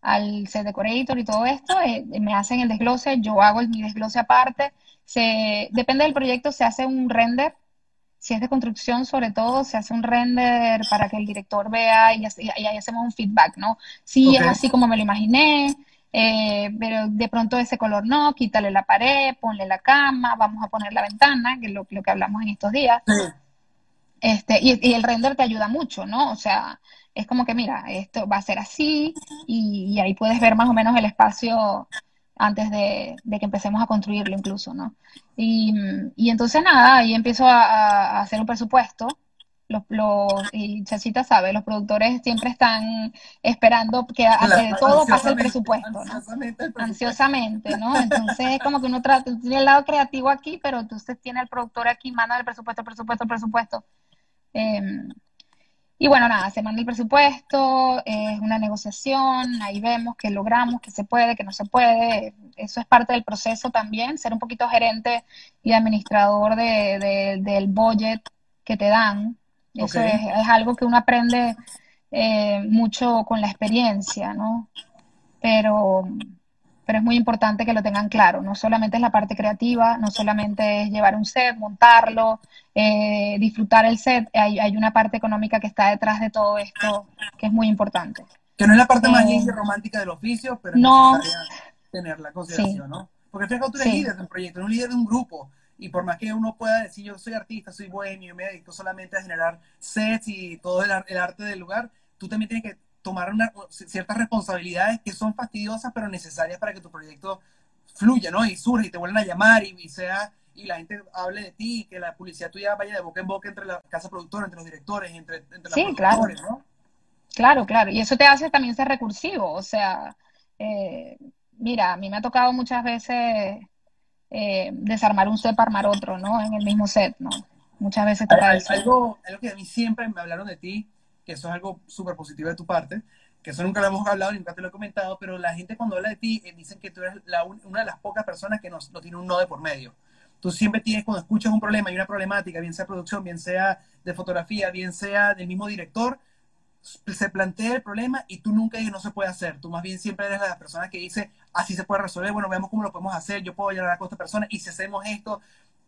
al set decorator y todo esto, eh, me hacen el desglose, yo hago mi desglose aparte, se, depende del proyecto, se hace un render, si es de construcción sobre todo, se hace un render para que el director vea y, ahí hacemos un feedback, ¿no? Si es así como me lo imaginé, eh, pero de pronto ese color no, quítale la pared, ponle la cama, vamos a poner la ventana, que es lo, que hablamos en estos días. Este, y, el render te ayuda mucho, ¿no? O sea, es como que, mira, esto va a ser así y, ahí puedes ver más o menos el espacio antes de, que empecemos a construirlo incluso, ¿no? Y, y entonces nada, ahí empiezo a hacer un presupuesto los, los, y Chachita sabe, los productores siempre están esperando que ante todo pase el presupuesto, ¿no? Ansiosamente, ansiosamente, ¿no? Entonces es como que uno trata, tiene el lado creativo aquí, pero entonces tiene el productor aquí, manda el presupuesto, el presupuesto, el presupuesto. Em, y bueno, nada, se manda el presupuesto, es una negociación, ahí vemos que logramos, que se puede, que no se puede. Eso es parte del proceso también, ser un poquito gerente y administrador de, del budget que te dan. Eso es, algo que uno aprende eh, mucho con la experiencia, ¿no? Pero, pero es muy importante que lo tengan claro. No solamente es la parte creativa, no solamente es llevar un set, montarlo, eh, disfrutar el set. Hay, hay, una parte económica que está detrás de todo esto que es muy importante. Que no es la parte más eh, linda y romántica del oficio, pero no, es tener la consideración, ¿no? Porque tú eres líder de un proyecto, eres un líder de un grupo y por más que uno pueda decir yo soy artista, soy bohemio, me dedico solamente a generar sets y todo el, arte del lugar, tú también tienes que tomar una, ciertas responsabilidades que son fastidiosas pero necesarias para que tu proyecto fluya, ¿no? Y surja y te vuelvan a llamar y, sea y la gente hable de ti, que la publicidad tuya vaya de boca en boca entre la casa productora, entre los directores, entre, entre sí, claro. ¿no? Claro, claro. Y eso te hace también ser recursivo. O sea, eh, mira, a mí me ha tocado muchas veces eh, desarmar un set para armar otro, ¿no? En el mismo set, ¿no? muchas veces toca eso. Algo, algo que a mí siempre me hablaron de ti, que eso es algo súper positivo de tu parte, que eso nunca lo hemos hablado, nunca te lo he comentado, pero la gente cuando habla de ti eh, dicen que tú eres la, una de las pocas personas que no, no tiene un no de por medio. Tú siempre tienes, cuando escuchas un problema y una problemática, bien sea producción, bien sea de fotografía, bien sea del mismo director, se plantea el problema y tú nunca dices no se puede hacer. Tú más bien siempre eres la persona que dice así se puede resolver, bueno, veamos cómo lo podemos hacer, yo puedo llegar a esta persona y si hacemos esto.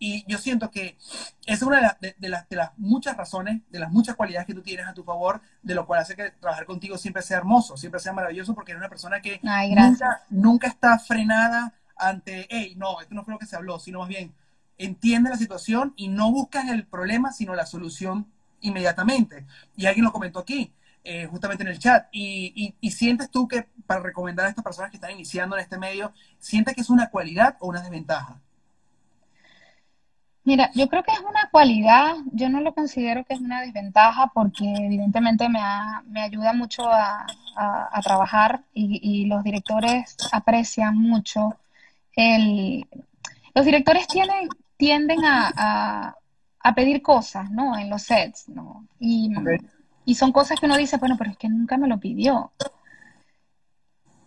Y yo siento que es una de, las, de, las, muchas razones, de las muchas cualidades que tú tienes a tu favor, de lo cual hace que trabajar contigo siempre sea hermoso, siempre sea maravilloso, porque eres una persona que nunca, nunca está frenada ante, hey, no, esto no fue lo que se habló, sino más bien entiende la situación y no buscas el problema, sino la solución inmediatamente. Y alguien lo comentó aquí, eh, justamente en el chat. Y, sientes tú que para recomendar a estas personas que están iniciando en este medio, sientes que es una cualidad o una desventaja? Mira, yo creo que es una cualidad, yo no lo considero que es una desventaja porque evidentemente me, ayuda mucho a, trabajar y, los directores aprecian mucho el... Los directores tienen, tienden a, pedir cosas, ¿no? En los sets, ¿no? Y, y son cosas que uno dice, bueno, pero es que nunca me lo pidió.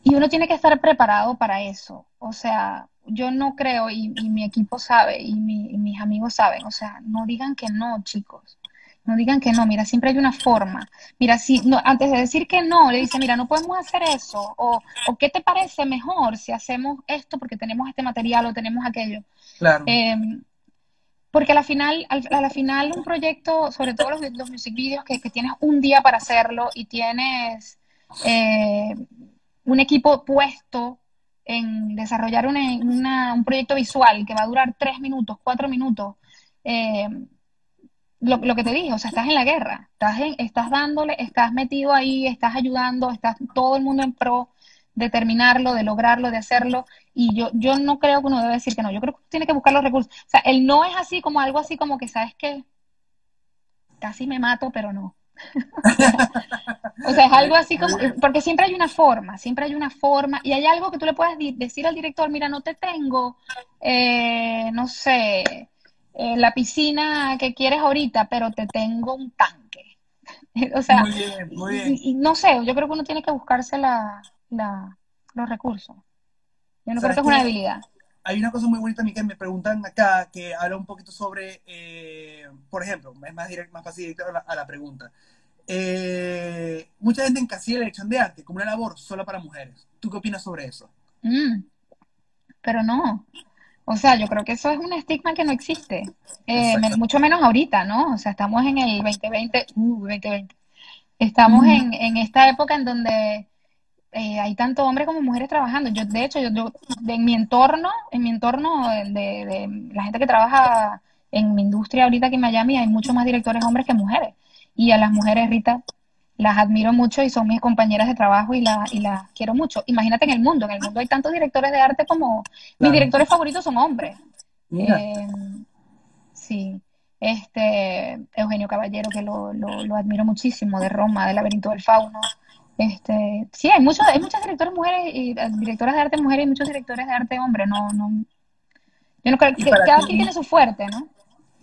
Y uno tiene que estar preparado para eso. O sea, yo no creo, y, mi equipo sabe, y, mis amigos saben, o sea, no digan que no, chicos. No digan que no, mira, siempre hay una forma. Mira, si no, antes de decir que no, le dice, mira, no podemos hacer eso. O, o ¿qué te parece mejor si hacemos esto porque tenemos este material o tenemos aquello? Claro. Em, porque a la final, a la final un proyecto, sobre todo los, los music videos, que, tienes un día para hacerlo y tienes eh, un equipo puesto en desarrollar un proyecto visual que va a durar tres minutos, cuatro minutos, eh, lo, que te dije, o sea, estás en la guerra, estás, estás dándole, estás metido ahí, estás ayudando, estás todo el mundo en pro de terminarlo, de lograrlo, de hacerlo, y yo, yo no creo que uno debe decir que no, yo creo que tiene que buscar los recursos. O sea, el no es así como algo así como que, ¿sabes qué? Casi me mato, pero no. o sea, es algo así como, porque siempre hay una forma, siempre hay una forma, y hay algo que tú le puedes decir al director, mira, no te tengo, eh, no sé, eh, la piscina que quieres ahorita, pero te tengo un tanque. o sea, muy bien, muy bien. Y, no sé, yo creo que uno tiene que buscarse la, la, los recursos. Yo no creo que es una debilidad. Hay una cosa muy bonita a mí que me preguntan acá, que habla un poquito sobre, eh, por ejemplo, es más, directo, más fácil a la, pregunta. Eh, mucha gente encasilla la elección de arte como una labor solo para mujeres. ¿Tú qué opinas sobre eso? Mm, pero no. O sea, yo creo que eso es un estigma que no existe. Eh, mucho menos ahorita, ¿no? O sea, estamos en el 2020, uh, 2020. Estamos en, en esta época en donde eh, hay tanto hombres como mujeres trabajando. Yo, de hecho, yo, en mi entorno, en mi entorno de, la gente que trabaja en mi industria ahorita aquí en Miami, hay muchos más directores hombres que mujeres. Y a las mujeres, Rita, las admiro mucho y son mis compañeras de trabajo y, la, y las quiero mucho. Imagínate en el mundo, en el mundo hay tantos directores de arte como mis directores favoritos son hombres. Eh, sí. Este, Eugenio Caballero, que lo, lo, lo admiro muchísimo, de Roma, del laberinto del fauno. Este, sí, hay muchos, hay muchas directoras mujeres y eh, directoras de arte mujeres y muchos directores de arte hombre, no, no. Yo no creo que cada quien tiene su fuerte, ¿no?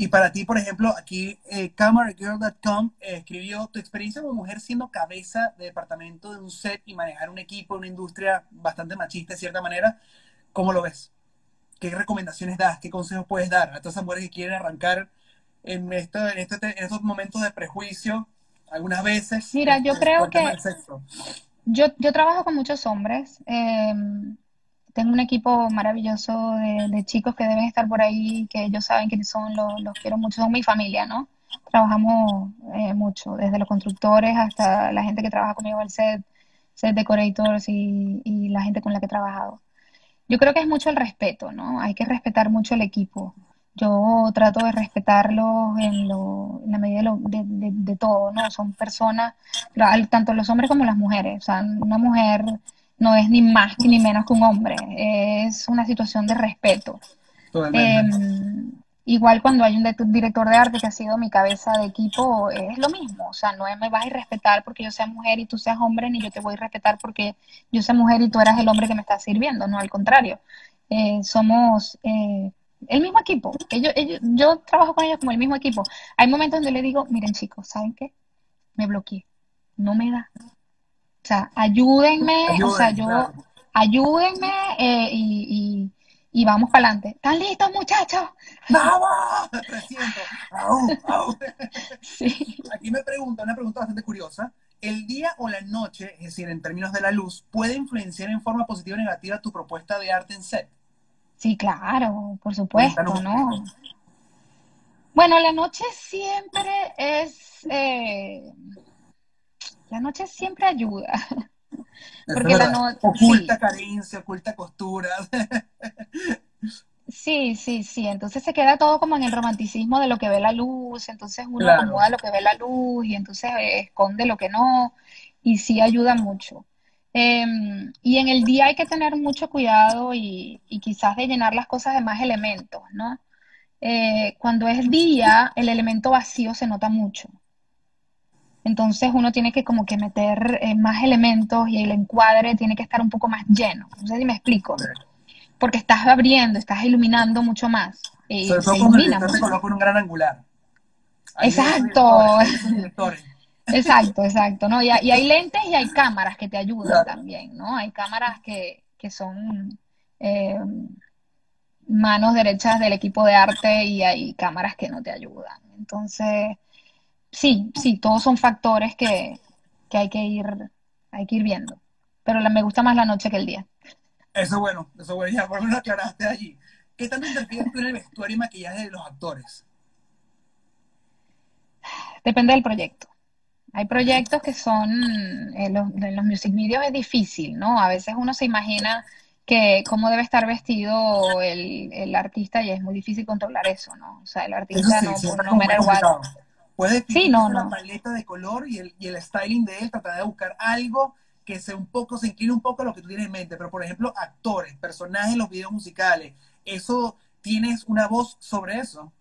Y para ti, por ejemplo, aquí eh, cameragirl.com eh, escribió tu experiencia como mujer siendo cabeza de departamento de un set y manejar un equipo, una industria bastante machista de cierta manera. ¿Cómo lo ves? ¿Qué recomendaciones das? ¿Qué consejos puedes dar a todas esas mujeres que quieren arrancar en, esto, en, este, en estos momentos de prejuicio algunas veces. Mira, yo este, creo que yo, yo trabajo con muchos hombres. Em, tengo un equipo maravilloso de, chicos que deben estar por ahí, que ellos saben quiénes son, los, quiero mucho, son mi familia, ¿no? Trabajamos eh, mucho, desde los constructores hasta la gente que trabaja conmigo el set, set decorators y, y la gente con la que he trabajado. Yo creo que es mucho el respeto, ¿no? Hay que respetar mucho el equipo yo trato de respetarlos en, lo, en la medida de, de, todo, ¿no? Son personas, tanto los hombres como las mujeres. O sea, una mujer no es ni más ni menos que un hombre, es una situación de respeto. Em, igual cuando hay un director de arte que ha sido mi cabeza de equipo, es lo mismo. O sea, no me vas a respetar porque yo sea mujer y tú seas hombre, ni yo te voy a respetar porque yo sea mujer y tú eras el hombre que me está sirviendo, no, al contrario. Eh, somos... Eh, el mismo equipo. Ellos, yo trabajo con ellos como el mismo equipo. Hay momentos donde le digo, miren chicos, ¿saben qué? Me bloqueé. No me da. O sea, ayúdenme, o sea, yo, ayúdenme eh, y, y, vamos para adelante. ¿Están listos, muchachos? ¡Vamos! 300. Sí. Aquí me pregunta, una pregunta bastante curiosa. ¿El día o la noche, es decir, en términos de la luz, puede influenciar en forma positiva o negativa tu propuesta de arte en set? Sí, claro, por supuesto, ¿no? Bueno, la noche siempre es, eh, la noche siempre ayuda. Porque la noche... Oculta carencia, oculta costuras. Sí, sí, sí. Entonces se queda todo como en el romanticismo de lo que ve la luz. Entonces uno acomoda lo que ve la luz y entonces esconde lo que no. Y sí ayuda mucho. Em, y en el día hay que tener mucho cuidado y, quizás de llenar las cosas de más elementos, ¿no? Eh, cuando es día, el elemento vacío se nota mucho. Entonces uno tiene que como que meter eh, más elementos y el encuadre tiene que estar un poco más lleno. No sé si me explico. Porque estás abriendo, estás iluminando mucho más. Y Sobre todo cuando el se coloca un gran angular. Exacto. Exacto, exacto, ¿no? Y, hay lentes y hay cámaras que te ayudan también, ¿no? Hay cámaras que, son eh, manos derechas del equipo de arte y hay cámaras que no te ayudan. Entonces, sí, sí, todos son factores que, hay que ir, hay que ir viendo. Pero me gusta más la noche que el día. Eso es bueno, eso es bueno, ya por lo aclaraste allí. ¿Qué tanto interfieres tú en el vestuario y maquillaje de los actores? Depende del proyecto. Hay proyectos que son, en los, los music videos es difícil, ¿no? A veces uno se imagina que cómo debe estar vestido el, el artista y es muy difícil controlar eso, ¿no? O sea, el artista no, por no. Puede sí, no, la paleta de color y el, y el styling de él, tratar de buscar algo que se un poco, se incline un poco a lo que tú tienes en mente. Pero, por ejemplo, actores, personajes en los videos musicales, ¿eso tienes una voz sobre eso?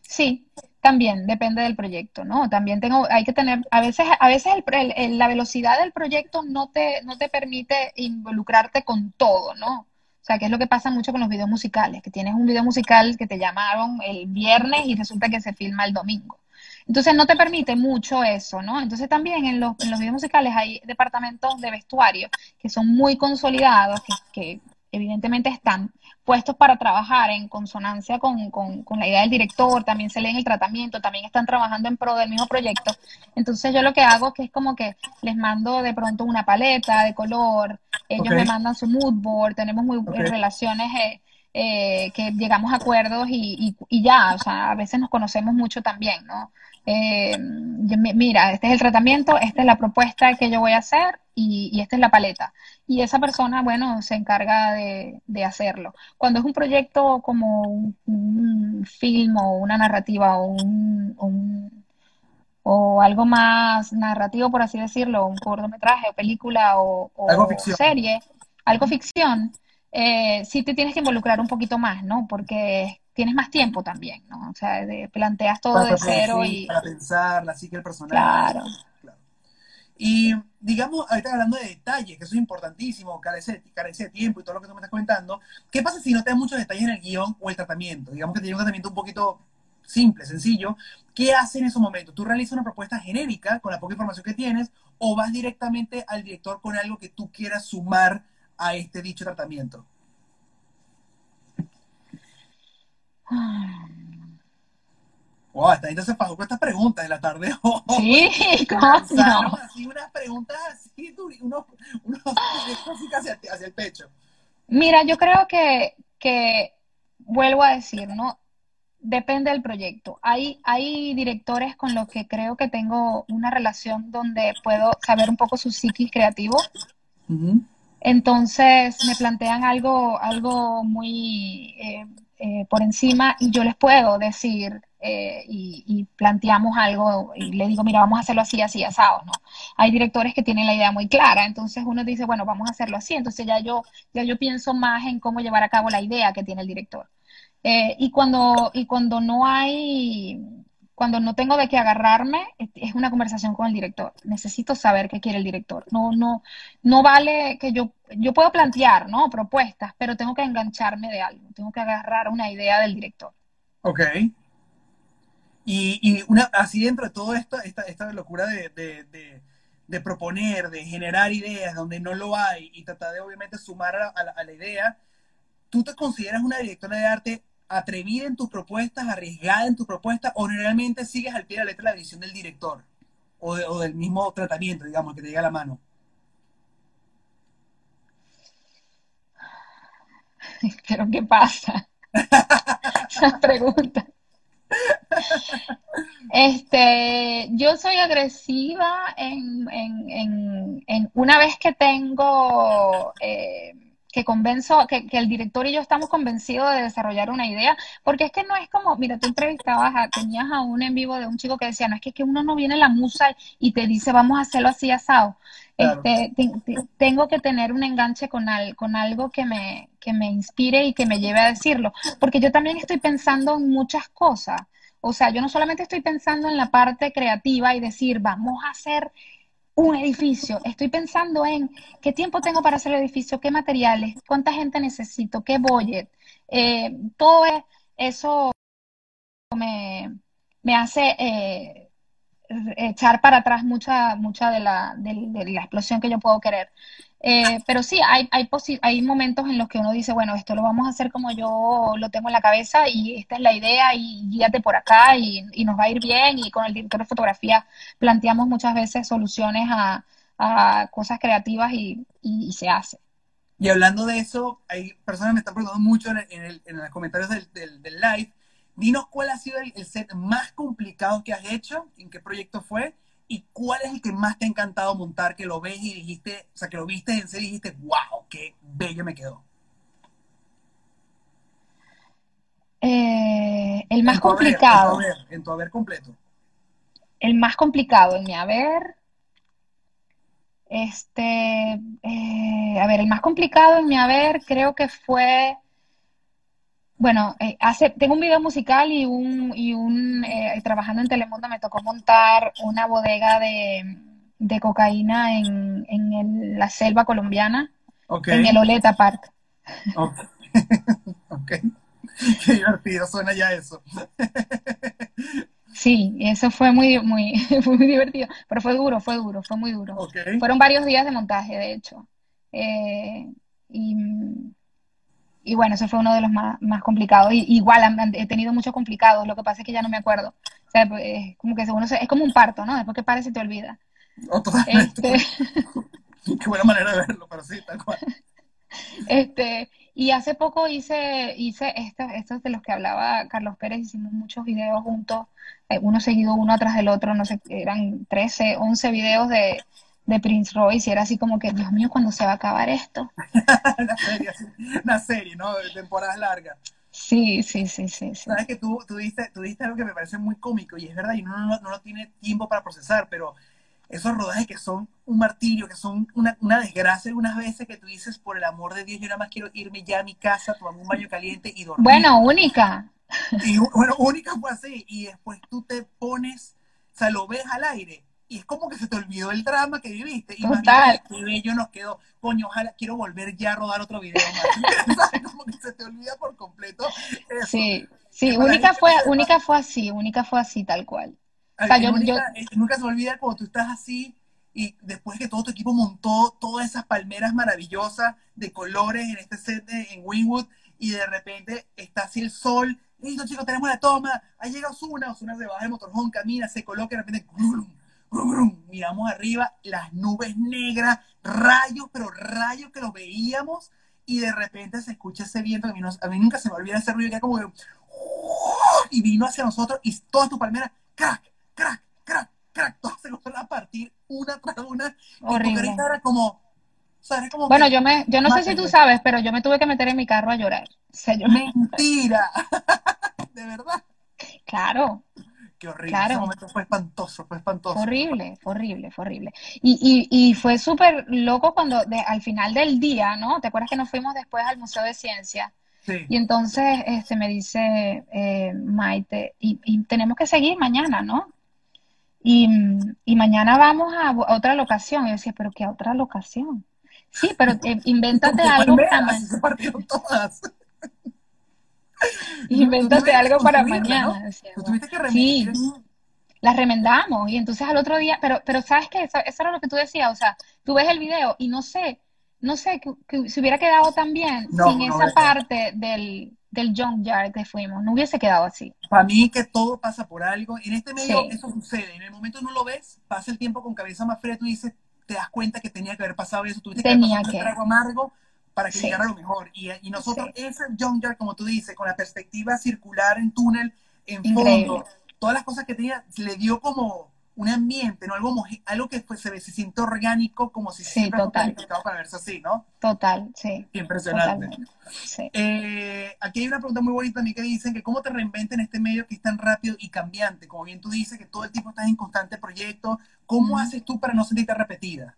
Sí, también depende del proyecto, ¿no? También tengo, hay que tener, a veces, a veces el, la velocidad del proyecto no te, no te permite involucrarte con todo, ¿no? O sea, que es lo que pasa mucho con los videos musicales, que tienes un video musical que te llamaron el viernes y resulta que se filma el domingo. Entonces no te permite mucho eso, ¿no? Entonces también en los, en los videos musicales hay departamentos de vestuario que son muy consolidados, que, que evidentemente están puestos para trabajar en consonancia con, la idea del director, también se leen el tratamiento, también están trabajando en pro del mismo proyecto. Entonces yo lo que hago que es como que les mando de pronto una paleta de color, ellos me mandan su mood board, tenemos muy relaciones eh, eh, que llegamos a acuerdos y, y, ya, o sea, a veces nos conocemos mucho también, ¿no? Eh, mira, este es el tratamiento, esta es la propuesta que yo voy a hacer y, y esta es la paleta y esa persona, bueno, se encarga de, hacerlo. Cuando es un proyecto como un, film o una narrativa o, un, o algo más narrativo, por así decirlo, un cortometraje o película o, serie, algo ficción, eh, sí te tienes que involucrar un poquito más, ¿no? Porque tienes más tiempo también, ¿no? O sea, planteas todo de cero y... Para pensar, la psique del personaje. Claro. Y digamos, ahorita hablando de detalles, que eso es importantísimo, carece, carece de tiempo y todo lo que tú me estás comentando, ¿qué pasa si no te dan muchos detalles en el guion o el tratamiento? Digamos que te un tratamiento un poquito simple, sencillo. ¿Qué haces en esos momentos? ¿Tú realizas una propuesta genérica con la poca información que tienes o vas directamente al director con algo que tú quieras sumar a este dicho tratamiento? Wow, se pasó con estas preguntas en la tarde. Sí, ¿cómo así unas preguntas así, unos, unos hacia, hacia el pecho. Mira, yo creo que, que, vuelvo a decir, ¿no? Depende del proyecto. Hay, hay directores con los que creo que tengo una relación donde puedo saber un poco su psiquis creativo. Entonces me plantean algo, algo muy eh, eh, por encima y yo les puedo decir, eh, y, planteamos algo y le digo, mira, vamos a hacerlo así, así, asado, ¿no? Hay directores que tienen la idea muy clara, entonces uno dice, bueno, vamos a hacerlo así, entonces ya yo, ya yo pienso más en cómo llevar a cabo la idea que tiene el director. Eh, y, cuando, y cuando no hay cuando no tengo de qué agarrarme, es una conversación con el director. Necesito saber qué quiere el director. No, no, no vale que yo, yo puedo plantear, ¿no? Propuestas, pero tengo que engancharme de algo. Tengo que agarrar una idea del director. Ok. Y, y una, así dentro de todo esto, esta, esta locura de, de, proponer, de generar ideas donde no lo hay y tratar de obviamente sumar a, a la idea, ¿tú te consideras una directora de arte atrevida en tus propuestas, arriesgada en tus propuestas, o realmente sigues al pie de la letra la visión del director o, del mismo tratamiento, digamos, que te llega a la mano? Pero ¿qué pasa? Esa pregunta. Este, yo soy agresiva en, una vez que tengo eh, que convenzo, que, el director y yo estamos convencidos de desarrollar una idea, porque es que no es como, mira, tú entrevistabas, a, tenías a un en vivo de un chico que decía, no es que, que uno no viene la musa y te dice, vamos a hacerlo así asado. Este, tengo que tener un enganche con, al, con algo que me, que me inspire y que me lleve a decirlo, porque yo también estoy pensando en muchas cosas. O sea, yo no solamente estoy pensando en la parte creativa y decir, vamos a hacer un edificio, estoy pensando en qué tiempo tengo para hacer el edificio, qué materiales, cuánta gente necesito, qué budget. Eh, todo eso me, hace eh, echar para atrás mucha, mucha de, la, de la explosión que yo puedo querer. Eh, pero sí, hay, hay, hay momentos en los que uno dice, bueno, esto lo vamos a hacer como yo lo tengo en la cabeza y esta es la idea y guíate por acá y, nos va a ir bien. Y con el director de fotografía planteamos muchas veces soluciones a, cosas creativas y, se hace. Y hablando de eso, hay personas que me están preguntando mucho en, los comentarios del, del, live. Dinos cuál ha sido el, el set más complicado que has hecho, en qué proyecto fue ¿Y cuál es el que más te ha encantado montar, que lo ves y dijiste, o sea, que lo viste en serio y dijiste, wow, qué bello me quedó? Eh, el más complicado. en, tu haber, completo. El más complicado en mi haber. Este, eh, a ver, el más complicado en mi haber creo que fue bueno, eh, hace, tengo un video musical y un, y un eh, trabajando en Telemundo me tocó montar una bodega de, cocaína en, en la selva colombiana, en el Oleta Park. ok. Qué divertido suena ya eso. sí, eso fue muy, muy, muy divertido, pero fue duro, fue duro, fue muy duro. Fueron varios días de montaje, de hecho. Eh, y y bueno, eso fue uno de los más, complicados. Y, igual he tenido muchos complicados, lo que pasa es que ya no me acuerdo. O sea, pues, es como que uno es como un parto, ¿no? Después que parece te olvida. Oh, este... Qué buena manera de verlo, pero sí, tal cual. Este, y hace poco hice, hice estos, estos de los que hablaba Carlos Pérez, hicimos muchos videos juntos, eh, uno seguido uno atrás del otro, no sé, eran 13, 11 videos de, de Prince Royce y era así como que, Dios mío, ¿cuándo se va a acabar esto? una, serie, una serie, ¿no? De temporadas largas. Sí, sí, sí, sí. Sabes que tú, tú, diste, tú algo que me parece muy cómico y es verdad, y uno no, no, no tiene tiempo para procesar, pero esos rodajes que son un martirio, que son una, una desgracia algunas veces que tú dices, por el amor de Dios, yo nada más quiero irme ya a mi casa, tomar un baño caliente y dormir. Bueno, única. Y bueno, única fue así. Y después tú te pones, o sea, lo ves al aire y es como que se te olvidó el drama que viviste. Y Total. qué bello nos quedó. Coño, ojalá quiero volver ya a rodar otro video como que se te olvida por completo. Sí, sí, única fue, única fue así, única fue así, tal cual. O sea, yo, nunca se olvida cuando tú estás así y después que todo tu equipo montó todas esas palmeras maravillosas de colores en este set en Wynwood y de repente está así el sol. Listo, chicos, tenemos la toma. Ahí llega Osuna. Osuna se baja el motorhome, camina, se coloca y de repente miramos arriba, las nubes negras, rayos, pero rayos que los veíamos, y de repente se escucha ese viento que a mí, nunca se me olvida ese ruido que era como que, y vino hacia nosotros y todas tus palmeras, crack, crack, crack, crack, todas se fueron a partir una tras una. Horrible. Y era como, como bueno, yo me, yo no sé si tú sabes, pero yo me tuve que meter en mi carro a llorar. Mentira. de verdad. Claro, Qué horrible. Claro. Ese momento fue espantoso, fue espantoso. Horrible, horrible, fue horrible. Y, y, y fue súper loco cuando al final del día, ¿no? ¿Te acuerdas que nos fuimos después al Museo de Ciencia? Y entonces este, me dice eh, Maite, y, tenemos que seguir mañana, ¿no? Y, mañana vamos a, otra locación. Y yo decía, ¿pero qué a otra locación? Sí, pero eh, invéntate algo mañana. invéntate algo para mañana. sí, las remendamos y entonces al otro día, pero, pero sabes que eso, eso, era lo que tú decías, o sea, tú ves el video y no sé, no sé, que, se hubiera quedado tan bien sin esa parte del, del junkyard que fuimos, no hubiese quedado así. Para mí que todo pasa por algo, en este medio eso sucede, en el momento no lo ves, pasa el tiempo con cabeza más fría, tú dices, te das cuenta que tenía que haber pasado eso, tuviste tenía que haber pasado un amargo para que llegara lo mejor. Y, y nosotros, ese junkyard, como tú dices, con la perspectiva circular en túnel, en fondo, todas las cosas que tenía, le dio como un ambiente, ¿no? Algo, algo que pues, se, se siente orgánico, como si sí, siempre total. para verse así, ¿no? Total, sí. Impresionante. Eh, aquí hay una pregunta muy bonita a mí que dicen que cómo te reinventas en este medio que es tan rápido y cambiante. Como bien tú dices, que todo el tiempo estás en constante proyecto. ¿Cómo haces tú para no sentirte repetida?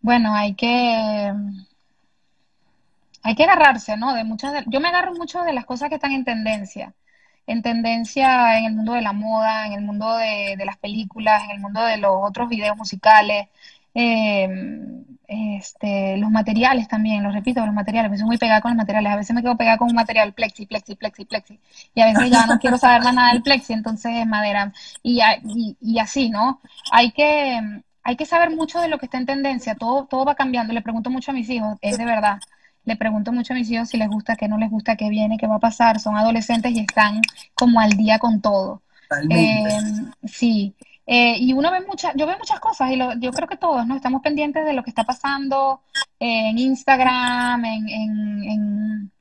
Bueno, hay que hay que agarrarse, ¿no? De muchas yo me agarro mucho de las cosas que están en tendencia en tendencia en el mundo de la moda, en el mundo de, las películas, en el mundo de los otros videos musicales, em, este, los materiales también, lo repito, los materiales, me soy muy pegada con los materiales, a veces me quedo pegada con un material plexi, plexi, plexi, plexi, y a veces ya no quiero saber más nada del plexi, entonces es madera, y, y, así, ¿no? Hay que, hay que saber mucho de lo que está en tendencia, todo, todo va cambiando, le pregunto mucho a mis hijos, es de verdad, le pregunto mucho a mis hijos si les gusta, qué no les gusta, qué viene, qué va a pasar. Son adolescentes y están como al día con todo. Eh, sí. Eh, y uno ve muchas, yo veo muchas cosas y yo creo que todos, ¿no? Estamos pendientes de lo que está pasando en Instagram, en, en,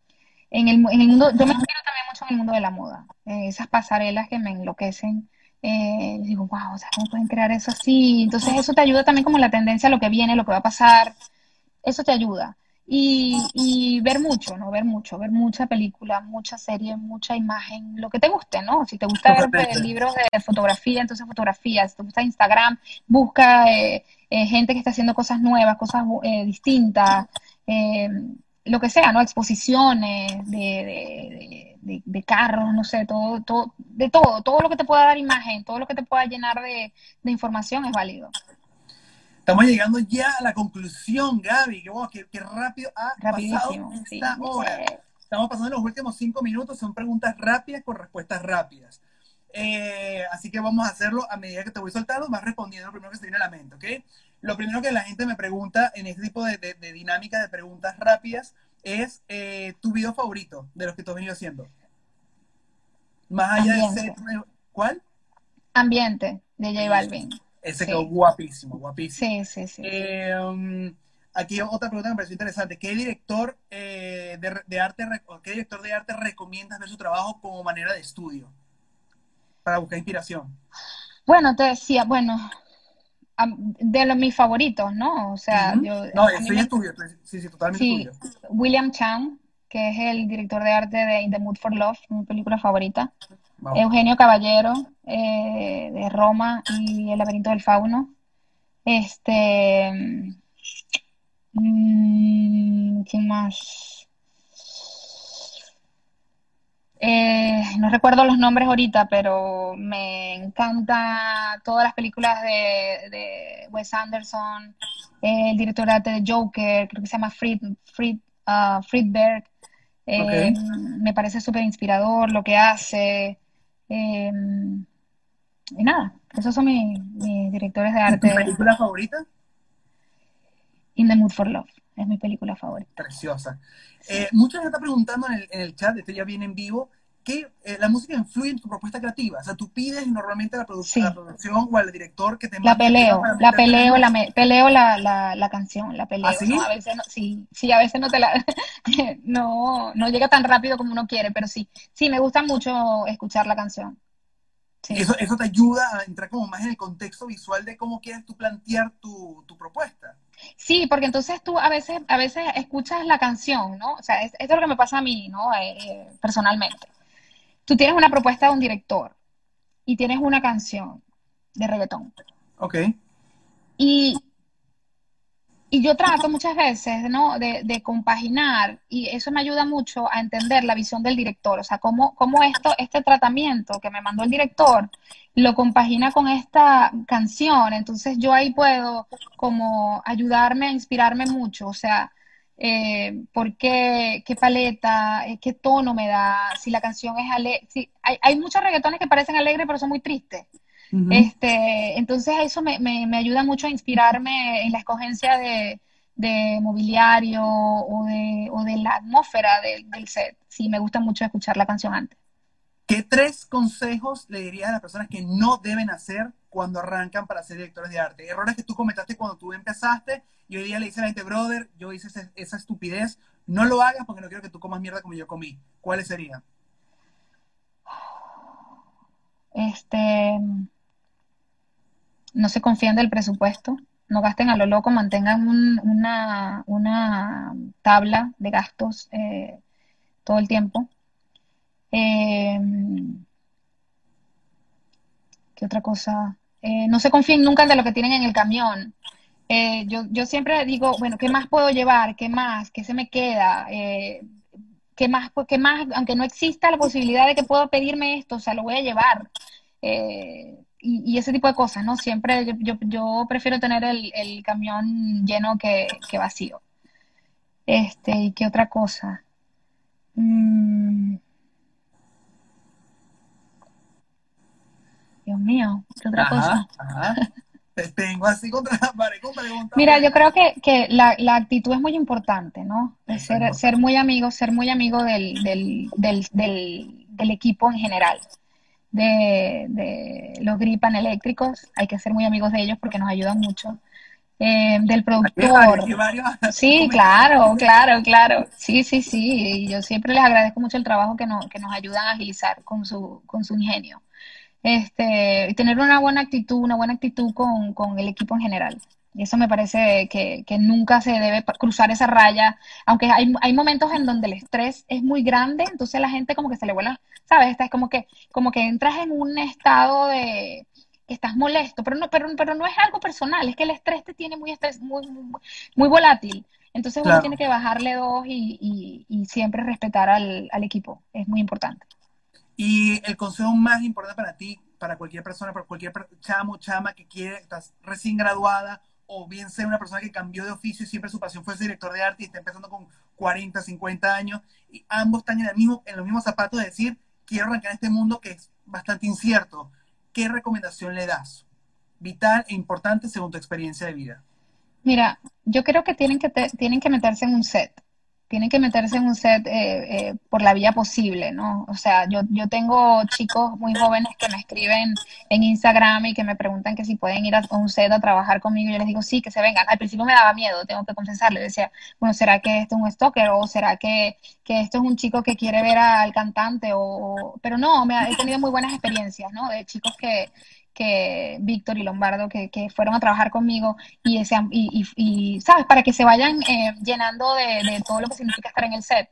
en, el, en el mundo, yo me inspiro también mucho en el mundo de la moda, eh, esas pasarelas que me enloquecen. digo, wow, o sea, ¿cómo pueden crear eso así? Entonces eso te ayuda también como la tendencia a lo que viene, lo que va a pasar, eso te ayuda. Y, ver mucho, ¿no? Ver mucho, ver mucha película, mucha serie, mucha imagen, lo que te guste, ¿no? Si te gusta ver pues, libros de fotografía, entonces fotografía. Si te gusta Instagram, busca eh, eh, gente que está haciendo cosas nuevas, cosas eh, distintas, lo que sea, ¿no? Exposiciones de, de, carros, no sé, todo, todo, de todo, todo lo que te pueda dar imagen, todo lo que te pueda llenar de información es válido. Estamos llegando ya a la conclusión, Gaby. Que, qué, rápido ha pasado esta hora. Estamos pasando los últimos cinco minutos. Son preguntas rápidas con respuestas rápidas. Eh, así que vamos a hacerlo a medida que te voy soltando, vas respondiendo lo primero que se viene a la mente, ¿ok? Lo primero que la gente me pregunta en este tipo de, dinámica de preguntas rápidas es eh, tu video favorito de los que tú has venido haciendo. Más allá de ser... ¿Cuál? Ambiente, de J Balvin. Ese quedó guapísimo, guapísimo. Sí, sí, sí. Eh, aquí otra pregunta que me pareció interesante. ¿Qué director, eh, de, arte, ¿Qué director de arte recomiendas ver su trabajo como manera de estudio? Para buscar inspiración. Bueno, te decía, bueno, de los mis favoritos, ¿no? O sea, yo... No, eso es tuyo, sí, sí, totalmente sí, William Chang, que es el director de arte de In the Mood for Love, mi película favorita. Eugenio Caballero, eh, de Roma y El laberinto del fauno. Este. Mm, ¿Quién más? Eh, no recuerdo los nombres ahorita, pero me encanta todas las películas de, Wes Anderson, el director de arte de Joker, creo que se llama Fried, Fried, uh, Friedberg. Eh, me parece súper inspirador lo que hace. Em, y nada, esos son mis, directores de arte. ¿Tu película favorita? In the Mood for Love, es mi película favorita. Preciosa. Eh, muchos me están preguntando en el, en el chat, esto ya viene en vivo, que eh, la música influye en tu propuesta creativa. O sea, tú pides normalmente a la, la producción o al director que te La peleo, la peleo, la peleo la, la, la, canción, la peleo. ¿Ah, sí? A veces no, sí, sí, a veces no te la, no, no llega tan rápido como uno quiere, pero sí, sí, me gusta mucho escuchar la canción. Eso, eso te ayuda a entrar como más en el contexto visual de cómo quieres tú plantear tu, tu propuesta. Sí, porque entonces tú a veces, a veces escuchas la canción, ¿no? O sea, esto es lo que me pasa a mí, ¿no? Eh, eh, personalmente tú tienes una propuesta de un director y tienes una canción de reggaetón. Ok. Y y yo trato muchas veces, ¿no? De, de, compaginar y eso me ayuda mucho a entender la visión del director, o sea, cómo, cómo esto, este tratamiento que me mandó el director lo compagina con esta canción, entonces yo ahí puedo como ayudarme a inspirarme mucho, o sea, eh, por qué, qué paleta, eh, qué tono me da, si la canción es alegre, si, hay, hay muchos reggaetones que parecen alegres pero son muy tristes, este, entonces eso me, me, ayuda mucho a inspirarme en la escogencia de, mobiliario o de, o de, la atmósfera del set. Sí, me gusta mucho escuchar la canción antes. ¿Qué tres consejos le dirías a las personas que no deben hacer cuando arrancan para ser directores de arte? Errores que tú comentaste cuando tú empezaste y hoy día le dice a la gente, brother, yo hice esa estupidez, no lo hagas porque no quiero que tú comas mierda como yo comí. ¿Cuáles serían? Este, no se confíen del presupuesto, no gasten a lo loco, mantengan una, una, tabla de gastos eh, todo el tiempo. Eh, ¿Qué otra cosa? Eh, no se confíen nunca de lo que tienen en el camión. yo, yo siempre digo, bueno, ¿qué más puedo llevar? ¿Qué más? ¿Qué se me queda? ¿qué más, qué más? Aunque no exista la posibilidad de que puedo pedirme esto, o sea, lo voy a llevar y, ese tipo de cosas, ¿no? Siempre yo, yo, prefiero tener el, el camión lleno que, que, vacío. Este, ¿y qué otra cosa? Mm. Dios mío, ¿qué otra cosa? tengo así contra la pared Mira, yo creo que, que la, la, actitud es muy importante, ¿no? ser, ser muy amigo, ser muy amigo del, del, del, del equipo en general de, los gripan eléctricos, hay que ser muy amigos de ellos porque nos ayudan mucho. Eh, del productor. Sí, claro, claro, claro. Sí, sí, sí. Y yo siempre les agradezco mucho el trabajo que, nos, que nos ayudan a agilizar con su, con su ingenio. Este, y tener una buena actitud, una buena actitud con, con el equipo en general. Y eso me parece que, que, nunca se debe cruzar esa raya, aunque hay, hay, momentos en donde el estrés es muy grande, entonces la gente como que se le vuela, ¿sabes? es como que, como que entras en un estado de que estás molesto, pero no, pero, pero no es algo personal, es que el estrés te tiene muy estrés, muy, muy, volátil. Entonces uno tiene que bajarle dos y, y, siempre respetar al, al equipo, es muy importante. Y el consejo más importante para ti, para cualquier persona, para cualquier chamo, chama que quiere, estás recién graduada o bien sea una persona que cambió de oficio y siempre su pasión fue ser director de arte y está empezando con 40, 50 años, y ambos están en, el mismo, en los mismos zapatos de decir, quiero arrancar este mundo que es bastante incierto. ¿Qué recomendación le das? Vital e importante según tu experiencia de vida. Mira, yo creo que tienen que, tienen que meterse en un set tienen que meterse en un set eh, eh, por la vía posible, ¿no? O sea, yo, yo tengo chicos muy jóvenes que me escriben en Instagram y que me preguntan que si pueden ir a un set a trabajar conmigo. Y yo les digo, sí, que se vengan. Al principio me daba miedo, tengo que confesarle. Decía, bueno, ¿será que esto es un stalker? ¿O será que, que esto es un chico que quiere ver al cantante? O... Pero no, me he tenido muy buenas experiencias, ¿no? De chicos que, que Víctor y Lombardo que, que, fueron a trabajar conmigo y, ese, y, y, ¿sabes? Para que se vayan eh, llenando de, todo lo que significa estar en el set.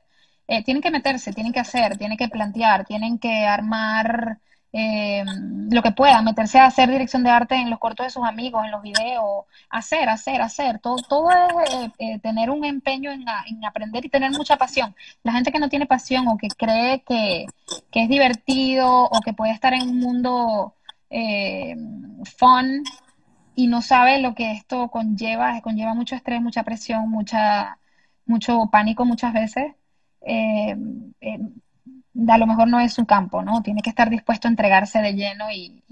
Eh, tienen que meterse, tienen que hacer, tienen que plantear, tienen que armar eh, lo que puedan, meterse a hacer dirección de arte en los cortos de sus amigos, en los videos, hacer, hacer, hacer. Todo, todo es tener un empeño en, en, aprender y tener mucha pasión. La gente que no tiene pasión o que cree que, que es divertido o que puede estar en un mundo eh, fun y no sabe lo que esto conlleva, conlleva mucho estrés, mucha presión, mucha, mucho pánico muchas veces. Eh, eh, a lo mejor no es su campo, ¿no? Tiene que estar dispuesto a entregarse de lleno y,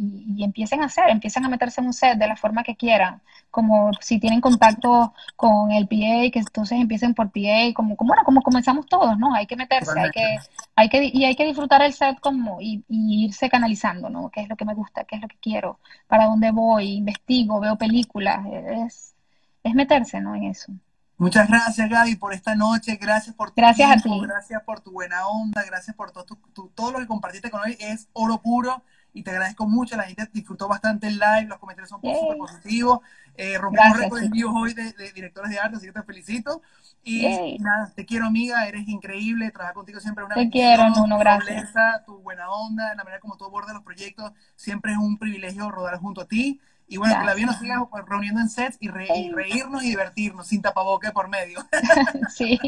empiecen a hacer, empiecen a meterse en un set de la forma que quieran, como si tienen contacto con el PA, que entonces empiecen por PA, como, como bueno, como comenzamos todos, ¿no? Hay que meterse, hay que, hay que, y hay que disfrutar el set como, y, irse canalizando, ¿no? ¿Qué es lo que me gusta? ¿Qué es lo que quiero? ¿Para dónde voy? Investigo, veo películas, es, es meterse, ¿no? En eso. Muchas gracias, Gaby, por esta noche. Gracias por tu gracias tiempo, gracias por tu buena onda, gracias por todo, todo lo que compartiste con hoy. Es oro puro y te agradezco mucho. La gente disfrutó bastante el live, los comentarios son súper positivos. Eh, rompimos récord en hoy de, directores de arte, así que te felicito. Y nada, te quiero, amiga, eres increíble. Trabajar contigo siempre es una Te quiero, Nuno, gracias. Tu buena onda, la manera como tú abordas los proyectos, siempre es un privilegio rodar junto a ti. Y bueno, que la vida nos siga pues, reuniendo en sets y, reírnos y divertirnos sin tapaboque por medio. sí.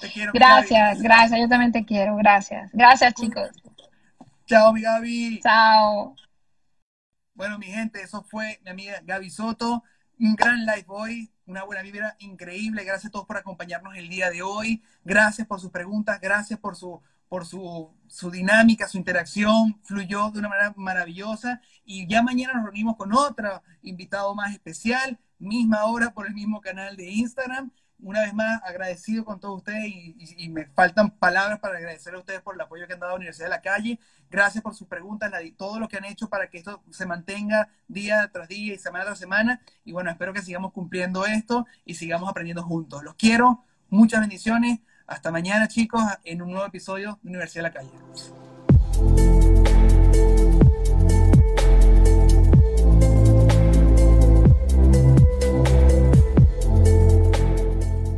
Te quiero. Gracias, gracias. Yo también te quiero. Gracias. Gracias, chicos. Chao, mi Gaby. Chao. Bueno, mi gente, eso fue mi amiga Gaby Soto. Un gran live hoy, una buena vibra increíble. Gracias a todos por acompañarnos el día de hoy. Gracias por sus preguntas, gracias por su por su, su, dinámica, su interacción, fluyó de una manera maravillosa. Y ya mañana nos reunimos con otro invitado más especial, misma hora por el mismo canal de Instagram una vez más agradecido con todos ustedes y, me faltan palabras para agradecer a ustedes por el apoyo que han dado a la Universidad de la Calle. Gracias por sus preguntas, todo lo que han hecho para que esto se mantenga día tras día y semana tras semana. Y bueno, espero que sigamos cumpliendo esto y sigamos aprendiendo juntos. Los quiero, muchas bendiciones. Hasta mañana, chicos, en un nuevo episodio de Universidad de la Calle.